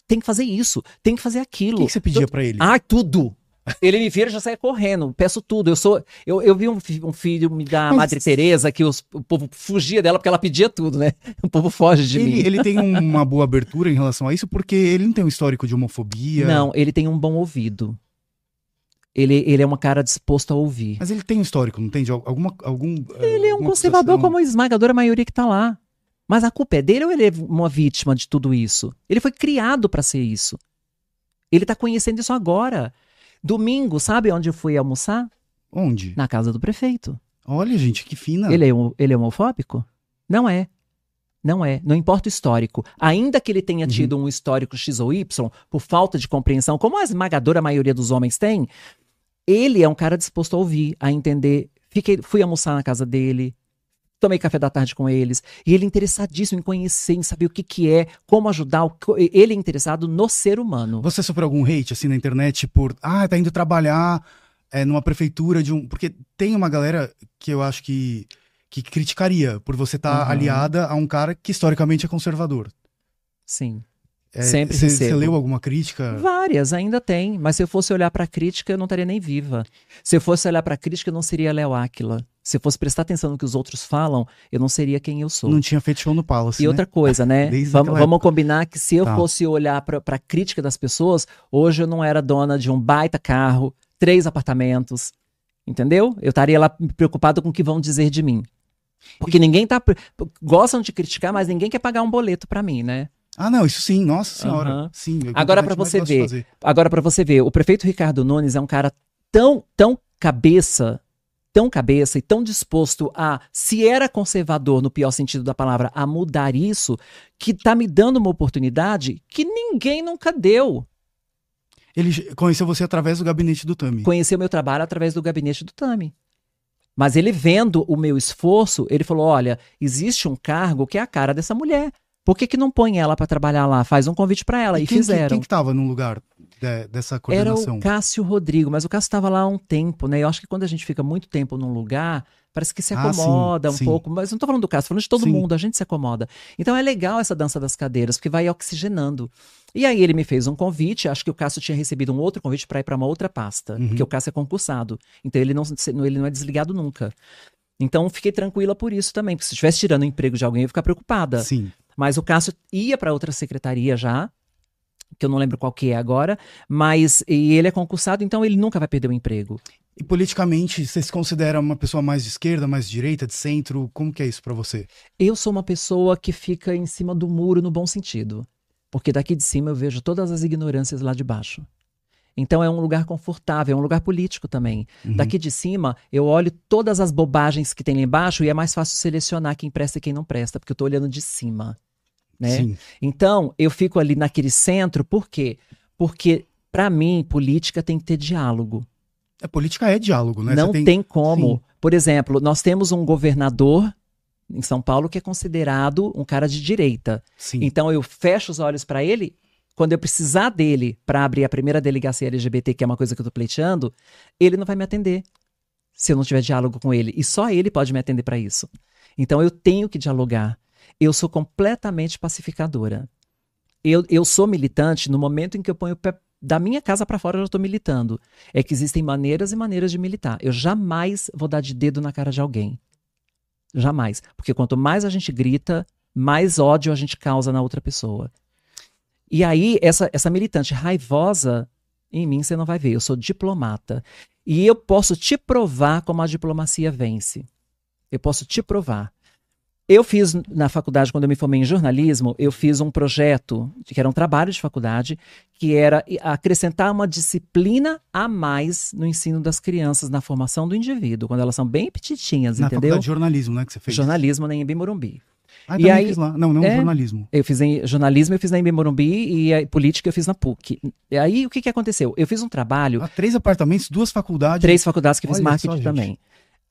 Tem que fazer isso, tem que fazer O aquilo. que, que você pedia para ele? Ah, tudo. Ele me vira e já sai correndo. Peço tudo. Eu sou. Eu, eu vi um, um filme da Mas- Madre Teresa que os- o povo fugia dela porque ela pedia tudo, né? O povo foge de mim. ele, ele tem um- (laughs) uma boa abertura em relação a isso, porque ele não tem um histórico de homofobia. Não, ele tem um bom ouvido. Ele, ele é um cara disposto a ouvir. Mas ele tem um histórico, não tem? De alguma, algum, Ele é um conservador como a esmagadora maioria que tá lá. Mas a culpa é dele ou ele é uma vítima de tudo isso? Ele foi criado pra ser isso. Ele tá conhecendo isso agora. Domingo, sabe onde eu fui almoçar? Onde? Na casa do prefeito. Olha, gente, que fina. Ele, é, ele é homofóbico? Não é. Não é. Não importa o histórico. Ainda que ele tenha Uhum. tido um histórico X ou Y, por falta de compreensão, como a esmagadora maioria dos homens tem, ele é um cara disposto a ouvir, a entender. Fiquei, fui almoçar na casa dele, tomei café da tarde com eles, e ele é interessadíssimo em conhecer, em saber o que, que é, como ajudar. Ele é interessado no ser humano. Você sofreu algum hate assim na internet por. Ah, tá indo trabalhar é, numa prefeitura de um. Porque tem uma galera que eu acho que. que criticaria por você estar Uhum. aliada a um cara que historicamente é conservador. Sim. É, Sempre Você recebo. leu alguma crítica? Várias, ainda tem. Mas se eu fosse olhar pra crítica, eu não estaria nem viva. Se eu fosse olhar pra crítica, eu não seria Léo Áquila. Se eu fosse prestar atenção no que os outros falam, eu não seria quem eu sou. Não tinha feito show no Palace. E né? outra coisa, né? (laughs) Vamos, vamos combinar que se eu Tá. fosse olhar pra, pra crítica das pessoas, hoje eu não era dona de um baita carro, três apartamentos. Entendeu? Eu estaria lá preocupado com o que vão dizer de mim. Porque ninguém tá. Gostam de criticar, mas ninguém quer pagar um boleto pra mim, né? Ah, não, isso sim, nossa senhora. Aham. Sim, é Agora, a pra gente mais você ver. Agora, pra você ver, o prefeito Ricardo Nunes é um cara tão, tão cabeça, tão cabeça e tão disposto a, se era conservador no pior sentido da palavra, a mudar isso, que tá me dando uma oportunidade que ninguém nunca deu. Ele conheceu você através do gabinete do Tami. Conheceu meu trabalho através do gabinete do Tami. Mas ele vendo o meu esforço, ele falou: olha, existe um cargo que é a cara dessa mulher. Por que, que não põe ela pra trabalhar lá? Faz um convite pra ela. E, quem, que- fizeram. Quem que tava no lugar de- dessa Era coordenação? o Cássio Rodrigo, mas o Cássio estava lá há um tempo, né? Eu acho que quando a gente fica muito tempo num lugar, parece que se Ah, sim, acomoda um sim. pouco. Mas não tô falando do Cássio, falando de todo Sim. mundo, a gente se acomoda. Então é legal essa dança das cadeiras, porque vai oxigenando. E aí ele me fez um convite, acho que o Cássio tinha recebido um outro convite para ir para uma outra pasta, Uhum. porque o Cássio é concursado. Então ele não, ele não é desligado nunca. Então fiquei tranquila por isso também, porque se estivesse tirando o emprego de alguém, eu ia ficar preocupada. Sim. Mas o Cássio ia para outra secretaria já, que eu não lembro qual que é agora, mas e ele é concursado, então ele nunca vai perder o emprego. E politicamente, você se considera uma pessoa mais de esquerda, mais de direita, de centro? Como que é isso pra você? Eu sou uma pessoa que fica em cima do muro no bom sentido. Porque daqui de cima eu vejo todas as ignorâncias lá de baixo. Então é um lugar confortável, é um lugar político também. Uhum. Daqui de cima, eu olho todas as bobagens que tem lá embaixo e é mais fácil selecionar quem presta e quem não presta, porque eu tô olhando de cima. Né? Sim. Então, eu fico ali naquele centro, por quê? Porque, para mim, política tem que ter diálogo. A política é diálogo, né? Não Você tem, como. Sim. Por exemplo, nós temos um governador em São Paulo que é considerado um cara de direita. Sim. Então eu fecho os olhos para ele. Quando eu precisar dele para abrir a primeira delegacia LGBT, que é uma coisa que eu tô pleiteando, ele não vai me atender se eu não tiver diálogo com ele. E só ele pode me atender para isso. Então eu tenho que dialogar. Eu sou completamente pacificadora. Eu, eu sou militante no momento em que eu ponho o pé da minha casa para fora, eu já estou militando. É que existem maneiras e maneiras de militar. Eu jamais vou dar de dedo na cara de alguém. Jamais. Porque quanto mais a gente grita, mais ódio a gente causa na outra pessoa. E aí, essa, essa militante raivosa, em mim você não vai ver. Eu sou diplomata. E eu posso te provar como a diplomacia vence. Eu posso te provar. Eu fiz na faculdade, quando eu me formei em jornalismo, eu fiz um projeto, que era um trabalho de faculdade, que era acrescentar uma disciplina a mais no ensino das crianças, na formação do indivíduo, quando elas são bem petitinhas, Na entendeu? faculdade de jornalismo, né? Que você fez. Jornalismo na Embi Morumbi. Ah, E também aí- fiz lá. Não, não É. jornalismo. Eu fiz em jornalismo, eu fiz na Embi Morumbi e a política eu fiz na PUC. E aí o que, que aconteceu? Eu fiz um trabalho, Ah, três apartamentos, duas faculdades. três faculdades que eu fiz Olha marketing só, também.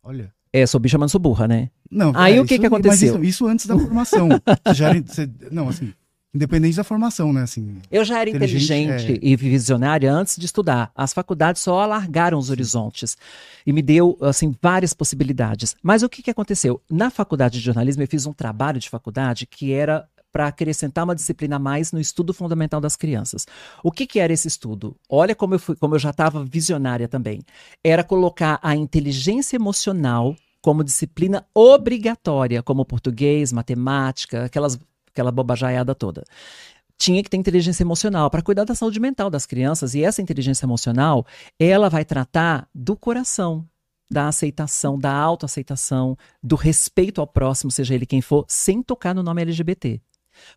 Olha. É, sou bicha, mas não sou burra, né? Não, Aí é, o que isso- que mas aconteceu? Isso, isso antes da formação. (laughs) Você já você- não, assim, independente da formação, né? Assim, Eu já era Inteligente, inteligente e visionária antes de estudar. As faculdades só alargaram os horizontes e me deu assim várias possibilidades. Mas o que, que aconteceu? Na faculdade de jornalismo eu fiz um trabalho de faculdade que era para acrescentar uma disciplina a mais no estudo fundamental das crianças. O que, que era esse estudo? Olha como eu, fui, como eu já estava visionária também. Era colocar a inteligência emocional como disciplina obrigatória, como português, matemática, aquelas, aquela bobajaiada toda tinha que ter inteligência emocional para cuidar da saúde mental das crianças. E essa inteligência emocional, ela vai tratar do coração, da aceitação, da autoaceitação, do respeito ao próximo, seja ele quem for, sem tocar no nome LGBT.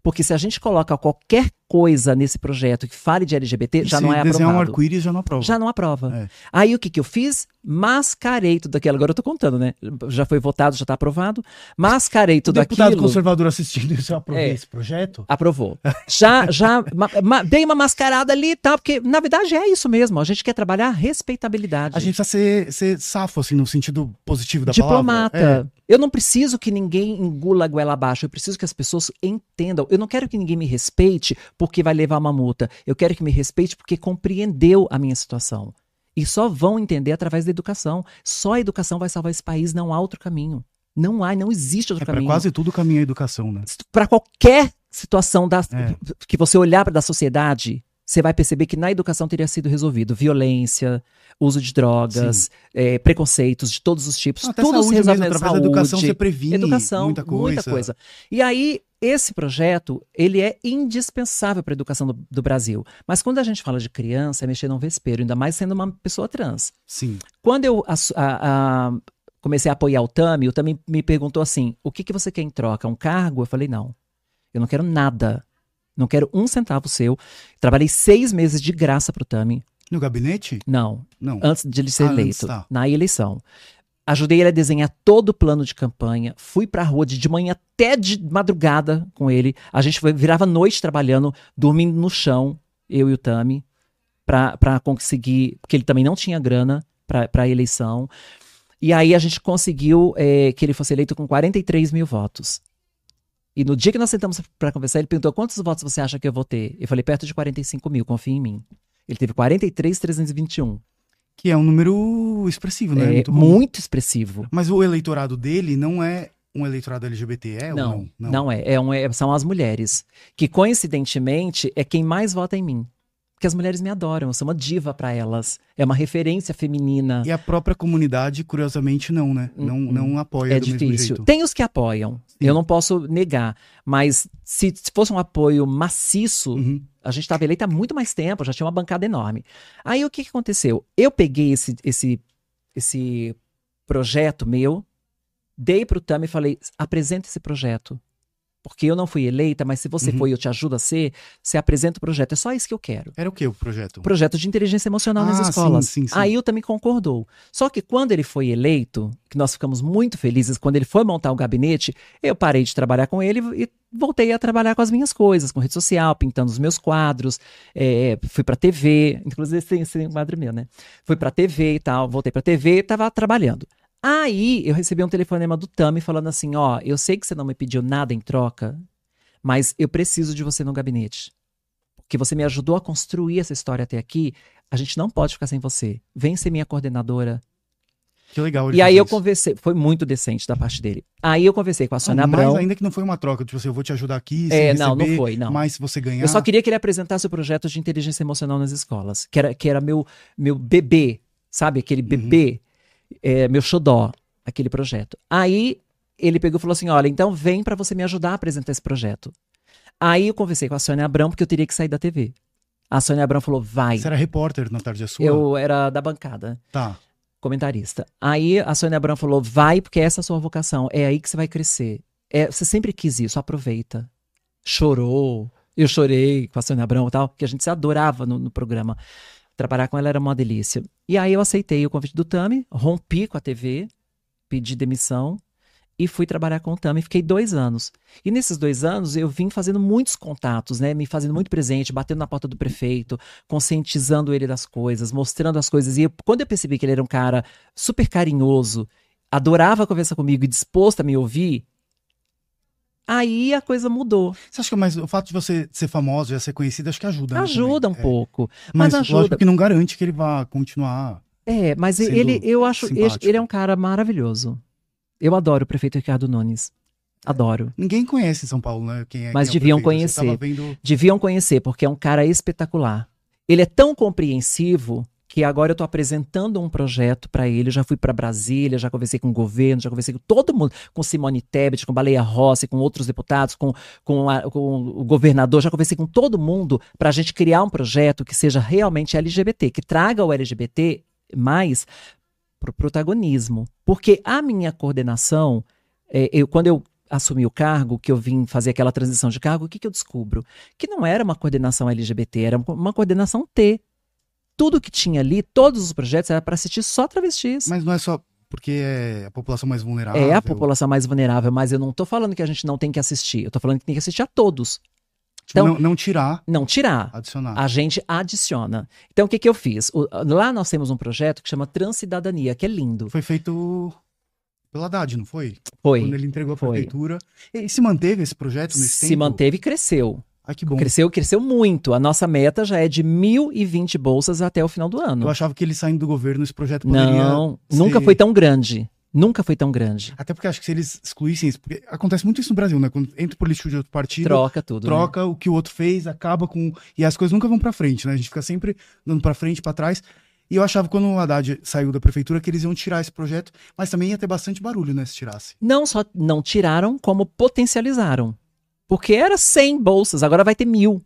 Porque se a gente coloca qualquer coisa nesse projeto que fale de LGBT, já se não é desenhar um aprovado. arco-íris já não aprova. Já não aprova. É. Aí o que, que eu fiz? Mascarei tudo aquilo. Agora eu tô contando, né? Já foi votado, já tá aprovado. Mascarei o tudo deputado aquilo. conservador assistindo isso, eu aprovei É. esse projeto. Aprovou. Já, já ma- ma- dei uma mascarada ali e tal, porque na verdade é isso mesmo. A gente quer trabalhar respeitabilidade. A gente precisa ser, ser safo, assim, no sentido positivo da Diplomata. palavra. É. Eu não preciso que ninguém engula a goela abaixo. Eu preciso que as pessoas entendam. Eu não quero que ninguém me respeite porque vai levar uma multa. Eu quero que me respeite porque compreendeu a minha situação. E só vão entender através da educação. Só a educação vai salvar esse país. Não há outro caminho. Não há, não existe outro É, para caminho. quase tudo caminha a educação, né? para qualquer situação da, É. que você olhar para da sociedade, você vai perceber que na educação teria sido resolvido violência, uso de drogas, eh, preconceitos de todos os tipos, Até tudo se saúde resolve mesmo, através da educação saúde, você previne educação, muita coisa. E aí esse projeto ele é indispensável para a educação do, do Brasil. Mas quando a gente fala de criança, é mexer num vespeiro, ainda mais sendo uma pessoa trans. Sim. Quando eu ass- a- a- comecei a apoiar o Tami, o Tami me perguntou assim: o que, que você quer em troca? Um cargo? Eu falei: não, eu não quero nada. Não quero um centavo seu. Trabalhei seis meses de graça pro Tami. No gabinete? Não, Não. antes de ele ser Ah, antes, eleito, tá. na eleição. Ajudei ele a desenhar todo o plano de campanha. Fui pra rua de, de manhã até de madrugada com ele. A gente foi- virava noite trabalhando, dormindo no chão, eu e o Tami, pra, pra conseguir. Porque ele também não tinha grana pra, pra eleição. E aí a gente conseguiu eh, que ele fosse eleito com 43 mil votos. E no dia que nós sentamos pra conversar, ele perguntou quantos votos você acha que eu vou ter? Eu falei, perto de 45 mil, confia em mim. Ele teve 43,321. Que é um número expressivo, né? É, Muito muito, expressivo. Mas o eleitorado dele não é um eleitorado LGBT, é não, ou não, não? é. É um- é- São as mulheres. Que coincidentemente é quem mais vota em mim. Porque as mulheres me adoram, eu sou uma diva pra elas. É uma referência feminina. E a própria comunidade, curiosamente, não, né? Não, Hum, não apoia É do mesmo difícil. jeito. Tem os que apoiam. Eu não posso negar. Mas se, se fosse um apoio maciço, Uhum. a gente estava eleita há muito mais tempo, já tinha uma bancada enorme. Aí o que, que aconteceu? Eu peguei esse, esse esse projeto meu, dei pro Tami e falei: apresenta esse projeto. Porque eu não fui eleita, mas se você Uhum. foi e eu te ajudo a ser, você apresenta o projeto. É só isso que eu quero. Era o que o projeto? Projeto de inteligência emocional Ah, nas sim, escolas. sim, sim. Aí o Tami concordou. Só que quando ele foi eleito, que nós ficamos muito felizes, quando ele foi montar o gabinete, eu parei de trabalhar com ele e voltei a trabalhar com as minhas coisas, com rede social, pintando os meus quadros, é, fui pra TV, inclusive esse esse quadro meu, né? Fui pra TV e tal, voltei pra TV e tava trabalhando. Aí eu recebi um telefonema do Tami falando assim: ó, eu sei que você não me pediu nada em troca, mas eu preciso de você no gabinete. Porque você me ajudou a construir essa história até aqui. A gente não pode ficar sem você. Vem ser minha coordenadora. Que legal. e aí eu isso. conversei, foi muito decente da parte dele. Aí eu conversei com a Sônia Ah, mas Abrão. ainda que não foi uma troca, tipo assim, eu vou te ajudar aqui, É, sem não, não receber, foi, não. Mas se você ganhar... Eu só queria que ele apresentasse o projeto de inteligência emocional nas escolas, que era, que era meu, meu bebê, sabe? Aquele Uhum. É, meu xodó, aquele projeto. Aí ele pegou e falou assim: olha, então vem pra você me ajudar a apresentar esse projeto. Aí eu conversei com a Sônia Abrão, porque eu teria que sair da TV. A Sônia Abrão falou: vai. Você era repórter na tarde sua? Eu era da bancada. Tá. comentarista. Aí a Sônia Abrão falou: vai, porque essa é a sua vocação. É aí que você vai crescer. É, você sempre quis isso, aproveita. Chorou. Eu chorei com a Sônia Abrão e tal, que a gente se adorava no, no programa. Trabalhar com ela era uma delícia. E aí eu aceitei o convite do Tami, rompi com a TV, pedi demissão e fui trabalhar com o Tami. Fiquei dois anos. E nesses dois anos eu vim fazendo muitos contatos, né? Me fazendo muito presente, batendo na porta do prefeito, conscientizando ele das coisas, mostrando as coisas. E eu- quando eu percebi que ele era um cara super carinhoso, adorava conversar comigo e disposto a me ouvir, aí a coisa mudou. Você acha que mais o fato de você ser famosa, já ser conhecida, acho que ajuda, né, Ajuda um também? É. pouco. Mas, Mas ajuda. lógico que não garante que ele vá continuar. É, mas ele, eu acho, simpático. ele é um cara maravilhoso. Eu adoro o prefeito Ricardo Nunes. Adoro. Ninguém conhece São Paulo, né? Quem é, Mas quem é deviam conhecer. vendo... Deviam conhecer, porque é um cara espetacular. Ele é tão compreensivo que agora eu tô apresentando um projeto para ele. Já fui para Brasília, já conversei com o governo, já conversei com todo mundo, com Simone Tebet, com Baleia Rossi, com outros deputados, com, com, a- com o governador, já conversei com todo mundo para a gente criar um projeto que seja realmente LGBT, que traga o LGBT mais pro protagonismo. Porque a minha coordenação, é, eu, quando eu assumi o cargo, que eu vim fazer aquela transição de cargo, o que, que eu descubro? Que não era uma coordenação LGBT, era uma coordenação T. Tudo que tinha ali, todos os projetos, era para assistir só travestis. Mas não é só porque é a população mais vulnerável. É a população mais vulnerável, mas eu não tô falando que a gente não tem que assistir. Eu tô falando que tem que assistir a todos. Tipo, Então- não, não tirar, Não tirar. adicionar. A gente adiciona. Então, o que, que eu fiz? O- lá nós temos um projeto que chama Transcidadania, que é lindo. Foi feito pela Haddad, não foi? Foi. Quando ele entregou a prefeitura. E se manteve esse projeto nesse Se tempo? manteve e cresceu. Ai, que bom. Cresceu, cresceu muito. A nossa meta já é de 1.020 bolsas até o final do ano. Eu achava que ele saindo do governo, esse projeto poderia. Não, ser- nunca foi tão grande. Nunca foi tão grande. Até porque acho que se eles excluíssem isso, porque acontece muito isso no Brasil, né? Quando entra o político de outro partido, Troca tudo. né? troca o que o outro fez, acaba com. E as coisas nunca vão pra frente, né? A gente fica sempre dando pra frente, pra trás. E eu achava que quando o Haddad saiu da prefeitura que eles iam tirar esse projeto, mas também ia ter bastante barulho, né? Se tirasse. Não só não tiraram, como potencializaram. Porque era 100 bolsas, agora vai ter mil.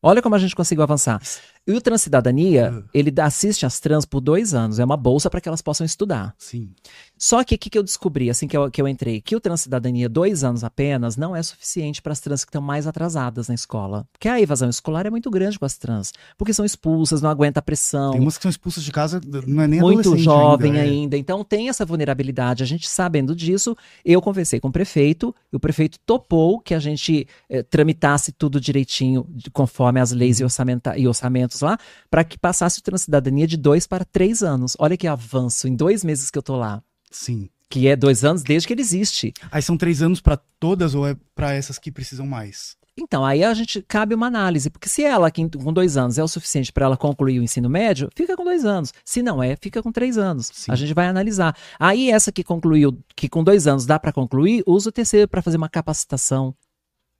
Olha como a gente conseguiu avançar. E o Transcidadania, Ah. ele assiste às trans por dois anos. É uma bolsa para que elas possam estudar. Sim. Só que o que, que eu descobri assim que eu, que eu entrei? Que o Transcidadania, dois anos apenas, não é suficiente para as trans que estão mais atrasadas na escola. Porque a evasão escolar é muito grande com as trans. Porque são expulsas, não aguenta a pressão. Tem umas que são expulsas de casa, não é nem muito jovem ainda. é. ainda, Então tem essa vulnerabilidade. A gente sabendo disso, eu conversei com o prefeito, e o prefeito topou que a gente eh, tramitasse tudo direitinho, de- conforme as Uhum. leis e, orçamenta- e orçamentos lá, para que passasse o Transcidadania de dois para três anos. Olha que avanço em dois meses que eu tô lá. Sim. Que é dois anos desde que ele existe. Aí são três anos pra todas ou é pra essas que precisam mais? Então, aí a gente cabe uma análise, porque se ela que com dois anos é o suficiente para ela concluir o ensino médio, fica com dois anos. Se não é, fica com três anos. Sim. A gente vai analisar. Aí essa que concluiu, que com dois anos dá para concluir, usa o terceiro para fazer uma capacitação,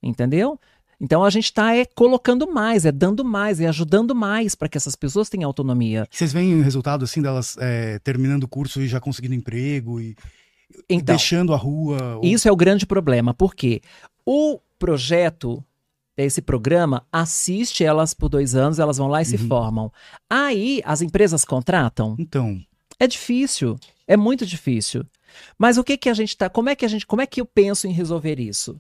entendeu? Então a gente está é colocando mais, é dando mais, é ajudando mais para que essas pessoas tenham autonomia. Vocês veem o resultado, assim, delas é, terminando o curso e já conseguindo emprego e, Então, deixando a rua? ou- Isso é o grande problema, porque o projeto, esse programa, assiste elas por dois anos, elas vão lá e se Uhum. formam. Aí as empresas contratam. Então, É difícil, é muito difícil. Mas o que que a gente tá, como é que a gente, como é que eu penso em resolver isso?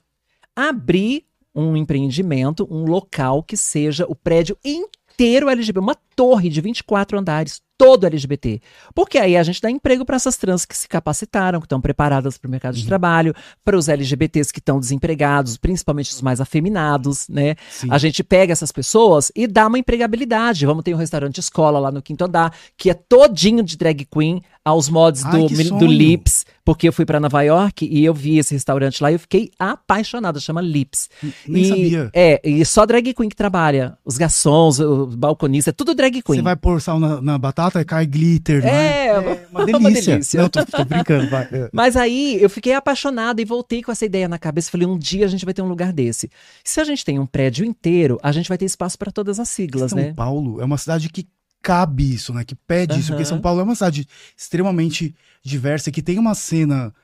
Abrir um empreendimento, um local que seja o prédio inteiro LGBT, uma torre de 24 andares, todo LGBT. Porque aí a gente dá emprego para essas trans que se capacitaram, que estão preparadas para o mercado de trabalho, para os LGBTs que estão desempregados, principalmente os mais afeminados, né? Sim. A gente pega essas pessoas e dá uma empregabilidade. Vamos ter um restaurante escola lá no quinto andar, que é todinho de drag queen, aos mods Ai, do, do. Lips, porque eu fui para Nova York e eu vi esse restaurante lá e eu fiquei apaixonada, chama Lips. Nem e, sabia. É, e só drag queen que trabalha. Os garçons, os balconistas, é tudo drag queen. Você vai pôr sal na, na batata e cai glitter, não é? É, uma (laughs) uma delícia. delícia. Não, tô, tô brincando, vai. É. Mas aí eu fiquei apaixonada e voltei com essa ideia na cabeça. Falei, um dia a gente vai ter um lugar desse. Se a gente tem um prédio inteiro, a gente vai ter espaço para todas as siglas, São né? Paulo é uma cidade que cabe isso, né? Que pede isso, porque. São Paulo é uma cidade extremamente diversa, que tem uma cena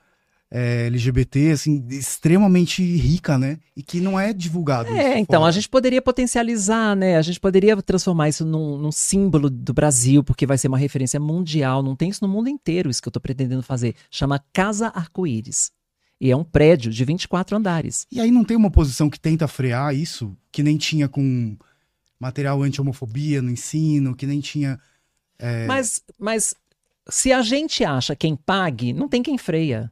é, LGBT, assim, extremamente rica, né? E que não é divulgado. É, então, a gente poderia potencializar, né? A gente poderia transformar isso num, num símbolo do Brasil, porque vai ser uma referência mundial. Não tem isso no mundo inteiro, isso que eu tô pretendendo fazer. Chama Casa Arco-Íris. E é um prédio de 24 andares. E aí não tem uma posição que tenta frear isso, que nem tinha com material anti-homofobia no ensino, que nem tinha. É. Mas, mas se a gente acha quem pague, não tem quem freia.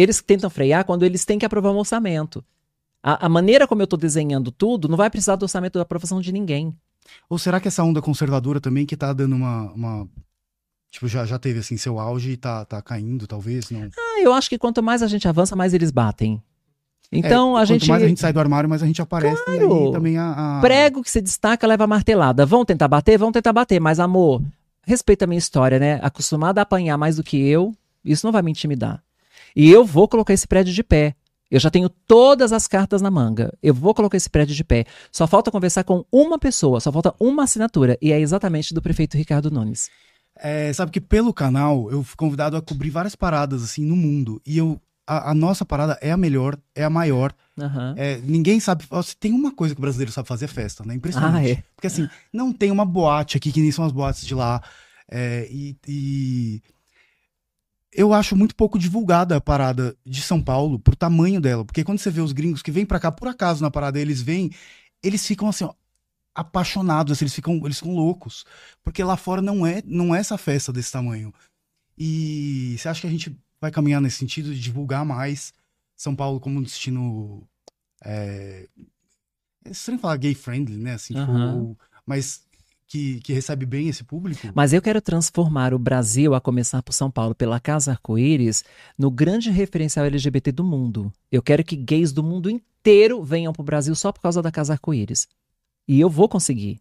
Eles tentam frear quando eles têm que aprovar um orçamento. A, a maneira como eu estou desenhando tudo não vai precisar do orçamento da aprovação de ninguém. Ou será que essa onda conservadora também que tá dando uma. uma- Tipo, já, já teve assim seu auge e tá, tá caindo, talvez? Não. Ah, eu acho que quanto mais a gente avança, mais eles batem. Então É, a quanto gente. mais a gente sai do armário, mais a gente aparece. E Claro. aí também a. a- Prego que se destaca leva martelada. Vão tentar bater? Vão tentar bater. Mas, amor, respeita a minha história, né? Acostumada a apanhar mais do que eu, isso não vai me intimidar. E eu vou colocar esse prédio de pé. Eu já tenho todas as cartas na manga. Eu vou colocar esse prédio de pé. Só falta conversar com uma pessoa, só falta uma assinatura. E é exatamente do prefeito Ricardo Nunes. É, sabe que pelo canal eu fui convidado a cobrir várias paradas assim no mundo. E eu. A, a nossa parada é a melhor, é a maior. Aham. É, ninguém sabe. Se tem uma coisa que o brasileiro sabe fazer é festa, né? Impressionante. Ah, é. Porque assim, não tem uma boate aqui que nem são as boates de lá. É, e, e eu acho muito pouco divulgada a parada de São Paulo pro tamanho dela. Porque quando você vê os gringos que vêm pra cá por acaso na parada, eles vêm, eles ficam assim, ó, apaixonados, assim, eles ficam, eles ficam loucos. Porque lá fora não é, não é essa festa desse tamanho. E você acha que a gente vai caminhar nesse sentido de divulgar mais São Paulo como um destino. É, é estranho falar gay friendly, né? Assim, tipo, ou- mas que, que recebe bem esse público. Mas eu quero transformar o Brasil, a começar por São Paulo, pela Casa Arco-Íris, no grande referencial LGBT do mundo. Eu quero que gays do mundo inteiro venham para o Brasil só por causa da Casa Arco-Íris. E eu vou conseguir.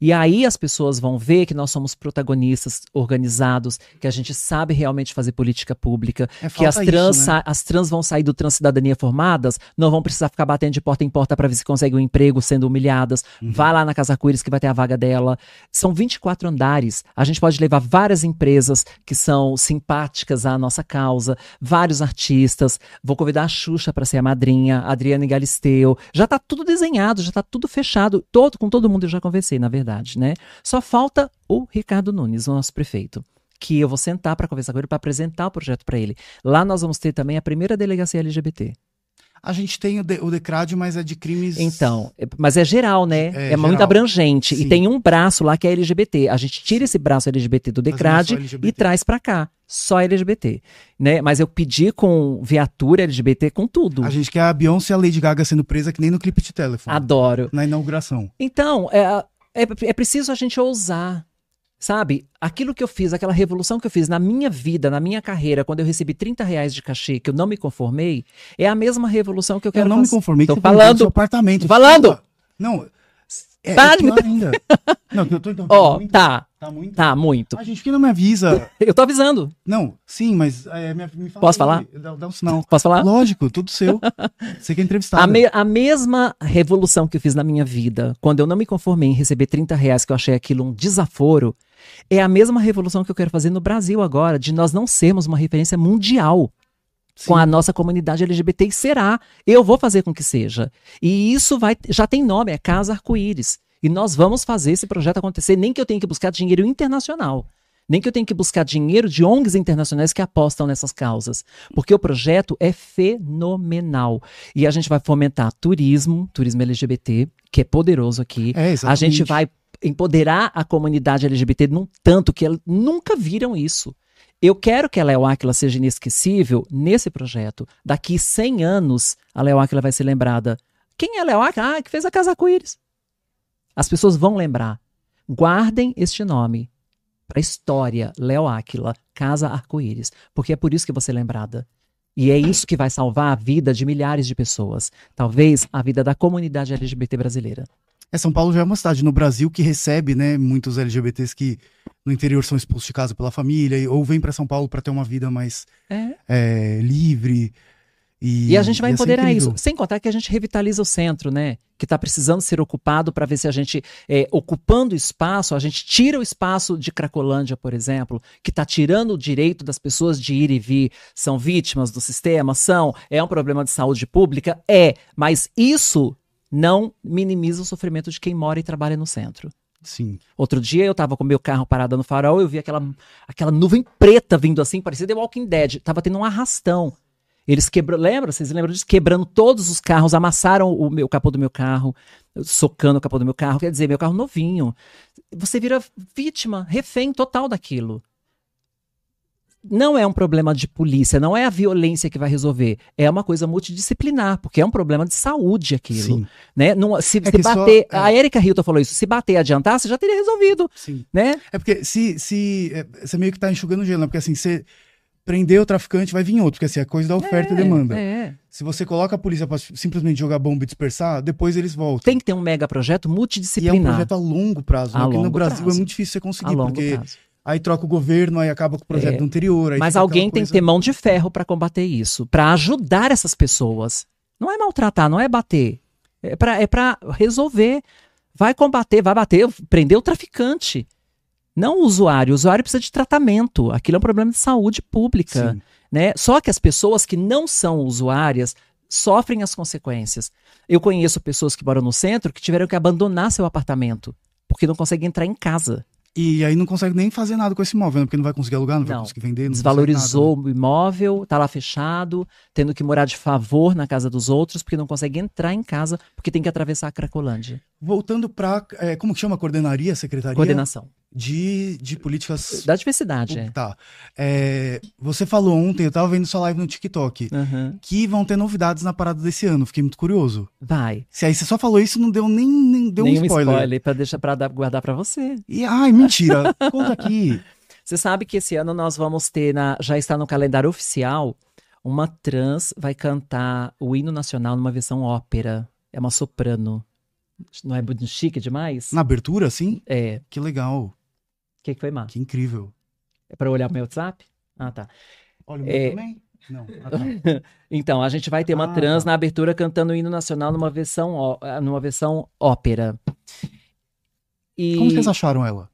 E aí as pessoas vão ver que nós somos protagonistas organizados, que a gente sabe realmente fazer política pública, É, que as trans, isso, né? as trans vão sair do Transcidadania formadas, não vão precisar ficar batendo de porta em porta para ver se conseguem um emprego sendo humilhadas. Uhum. Vai lá na Casa Arco-Íris que vai ter a vaga dela. São 24 andares. A gente pode levar várias empresas que são simpáticas à nossa causa, vários artistas. Vou convidar a Xuxa para ser a madrinha, a Adriana Galisteu. Já tá tudo desenhado, já tá tudo fechado. Todo, com todo mundo eu já conversei, na verdade, né? Só falta o Ricardo Nunes, o nosso prefeito. Que eu vou sentar para conversar com ele, para apresentar o projeto para ele. Lá nós vamos ter também a primeira delegacia LGBT. A gente tem o, de, o DECRAD, mas é de crimes. Então, é- mas é geral, né? É, É, muito geral. abrangente. Sim. E tem um braço lá que é LGBT. A gente tira esse braço LGBT do Fazendo DECRAD LGBT. e traz pra cá. Só LGBT. Né? Mas eu pedi com viatura LGBT com tudo. A gente quer a Beyoncé e a Lady Gaga sendo presa que nem no clipe de telefone. Adoro. Na inauguração. Então, é, é, é preciso a gente ousar. Sabe? Aquilo que eu fiz, aquela revolução que eu fiz na minha vida, na minha carreira, quando eu recebi 30 reais de cachê, que eu não me conformei, é a mesma revolução que eu quero eu não me fazer. conformei Tô que você vendeu falando. seu apartamento. Tô falando. Não. É, Para de me ainda. (laughs) Não, eu tô então. Ó, muito, tá, Tá muito. tá, muito. A gente que não me avisa. (laughs) Eu tô avisando. Não, sim, mas é, me, me fala Posso aí, falar? Dá, dá um sinal. (laughs) Posso falar? Lógico, tudo seu. Você que é entrevistado. A, me- a mesma revolução que eu fiz na minha vida, quando eu não me conformei em receber 30 reais, que eu achei aquilo um desaforo, é a mesma revolução que eu quero fazer no Brasil agora, de nós não sermos uma referência mundial com a nossa comunidade LGBT, e será. Eu vou fazer com que seja. E isso vai, já tem nome, é Casa Arco-Íris. E nós vamos fazer esse projeto acontecer, nem que eu tenha que buscar dinheiro internacional. Nem que eu tenha que buscar dinheiro de ONGs internacionais que apostam nessas causas. Porque o projeto é fenomenal. E a gente vai fomentar turismo, turismo LGBT, que é poderoso aqui. É, a gente vai empoderar a comunidade LGBT num tanto que elas nunca viram isso. Eu quero que a Léo Aquila seja inesquecível nesse projeto. Daqui 100 anos, a Léo Aquila vai ser lembrada. Quem é a Léo Aquila? Ah, que fez a Casa Arco-Íris. As pessoas vão lembrar. Guardem este nome para a história, Léo Aquila, Casa Arco-Íris, porque é por isso que você é lembrada. E é isso que vai salvar a vida de milhares de pessoas. Talvez a vida da comunidade LGBT brasileira. É, São Paulo já é uma cidade no Brasil que recebe, né, muitos LGBTs que no interior são expulsos de casa pela família ou vêm para São Paulo para ter uma vida mais É. é, livre. E, E a gente vai ser empoderar isso. Sem contar que a gente revitaliza o centro, né? Que está precisando ser ocupado para ver se a gente, é, ocupando espaço, a gente tira o espaço de Cracolândia, por exemplo, que está tirando o direito das pessoas de ir e vir. São vítimas do sistema? São. É um problema de saúde pública? É. Mas isso não minimiza o sofrimento de quem mora e trabalha no centro. Sim. Outro dia eu estava com meu carro parado no farol, eu vi aquela, aquela nuvem preta vindo assim, parecia The Walking Dead. Tava tendo um arrastão. Eles quebram, lembra? Vocês lembram disso? Quebrando todos os carros, amassaram o meu o capô do meu carro, socando o capô do meu carro. Quer dizer, meu carro novinho. Você vira vítima, refém total daquilo. Não é um problema de polícia, não é a violência que vai resolver. É uma coisa multidisciplinar, porque é um problema de saúde aquilo. Sim. Né? Não, se, se que só- bater. é. A Erika Hilton falou isso: se bater e adiantar, você já teria resolvido. Sim. Né? É porque se, se é, você meio que tá enxugando gelo, né? Porque assim, você prender o traficante, vai vir outro, porque assim, é coisa da oferta e demanda. É. Se você coloca a polícia pra simplesmente jogar bomba e dispersar, depois eles voltam. Tem que ter um mega projeto E é um multidisciplinar. projeto a longo prazo, A né? Porque no longo Brasil prazo. é muito difícil você a conseguir, longo porque prazo. Aí troca o governo, aí acaba com o projeto É. anterior. Mas alguém tem que coisa- ter mão de ferro para combater isso, para ajudar essas pessoas. Não é maltratar, não é bater. É para é pra resolver. Vai combater, vai bater, prender o traficante. Não o usuário. O usuário precisa de tratamento. Aquilo é um problema de saúde pública. Sim. né? Só que as pessoas que não são usuárias sofrem as consequências. Eu conheço pessoas que moram no centro que tiveram que abandonar seu apartamento porque não conseguem entrar em casa. E aí não consegue nem fazer nada com esse imóvel, né? porque não vai conseguir alugar, não, vai Não. conseguir vender. Não Desvalorizou o imóvel, tá lá fechado, tendo que morar de favor na casa dos outros porque não consegue entrar em casa porque tem que atravessar a Cracolândia. Voltando para como que chama? Coordenaria, Secretaria Coordenação de, de Políticas... da diversidade. É. Tá. É, você falou ontem, eu tava vendo sua live no TikTok, Aham. que vão ter novidades na parada desse ano. Fiquei muito curioso. Vai. Se aí você só falou isso, não deu nem, nem deu um spoiler. spoiler para deixar para guardar para você. E, ai, mentira. (laughs) Conta aqui. Você sabe que esse ano nós vamos ter, na, já está no calendário oficial, uma trans vai cantar o hino nacional numa versão ópera. É uma soprano. Não é muito chique demais? Na abertura, assim? É. Que legal. O que, que foi, Mar? Que incrível. É para olhar pro meu WhatsApp? Ah, tá. Olha o meu É. também? Não. Ah, tá. (laughs) Então, a gente vai ter uma Ah, trans tá. na abertura cantando o hino nacional numa versão, ó- numa versão ópera. E... Como vocês acharam ela?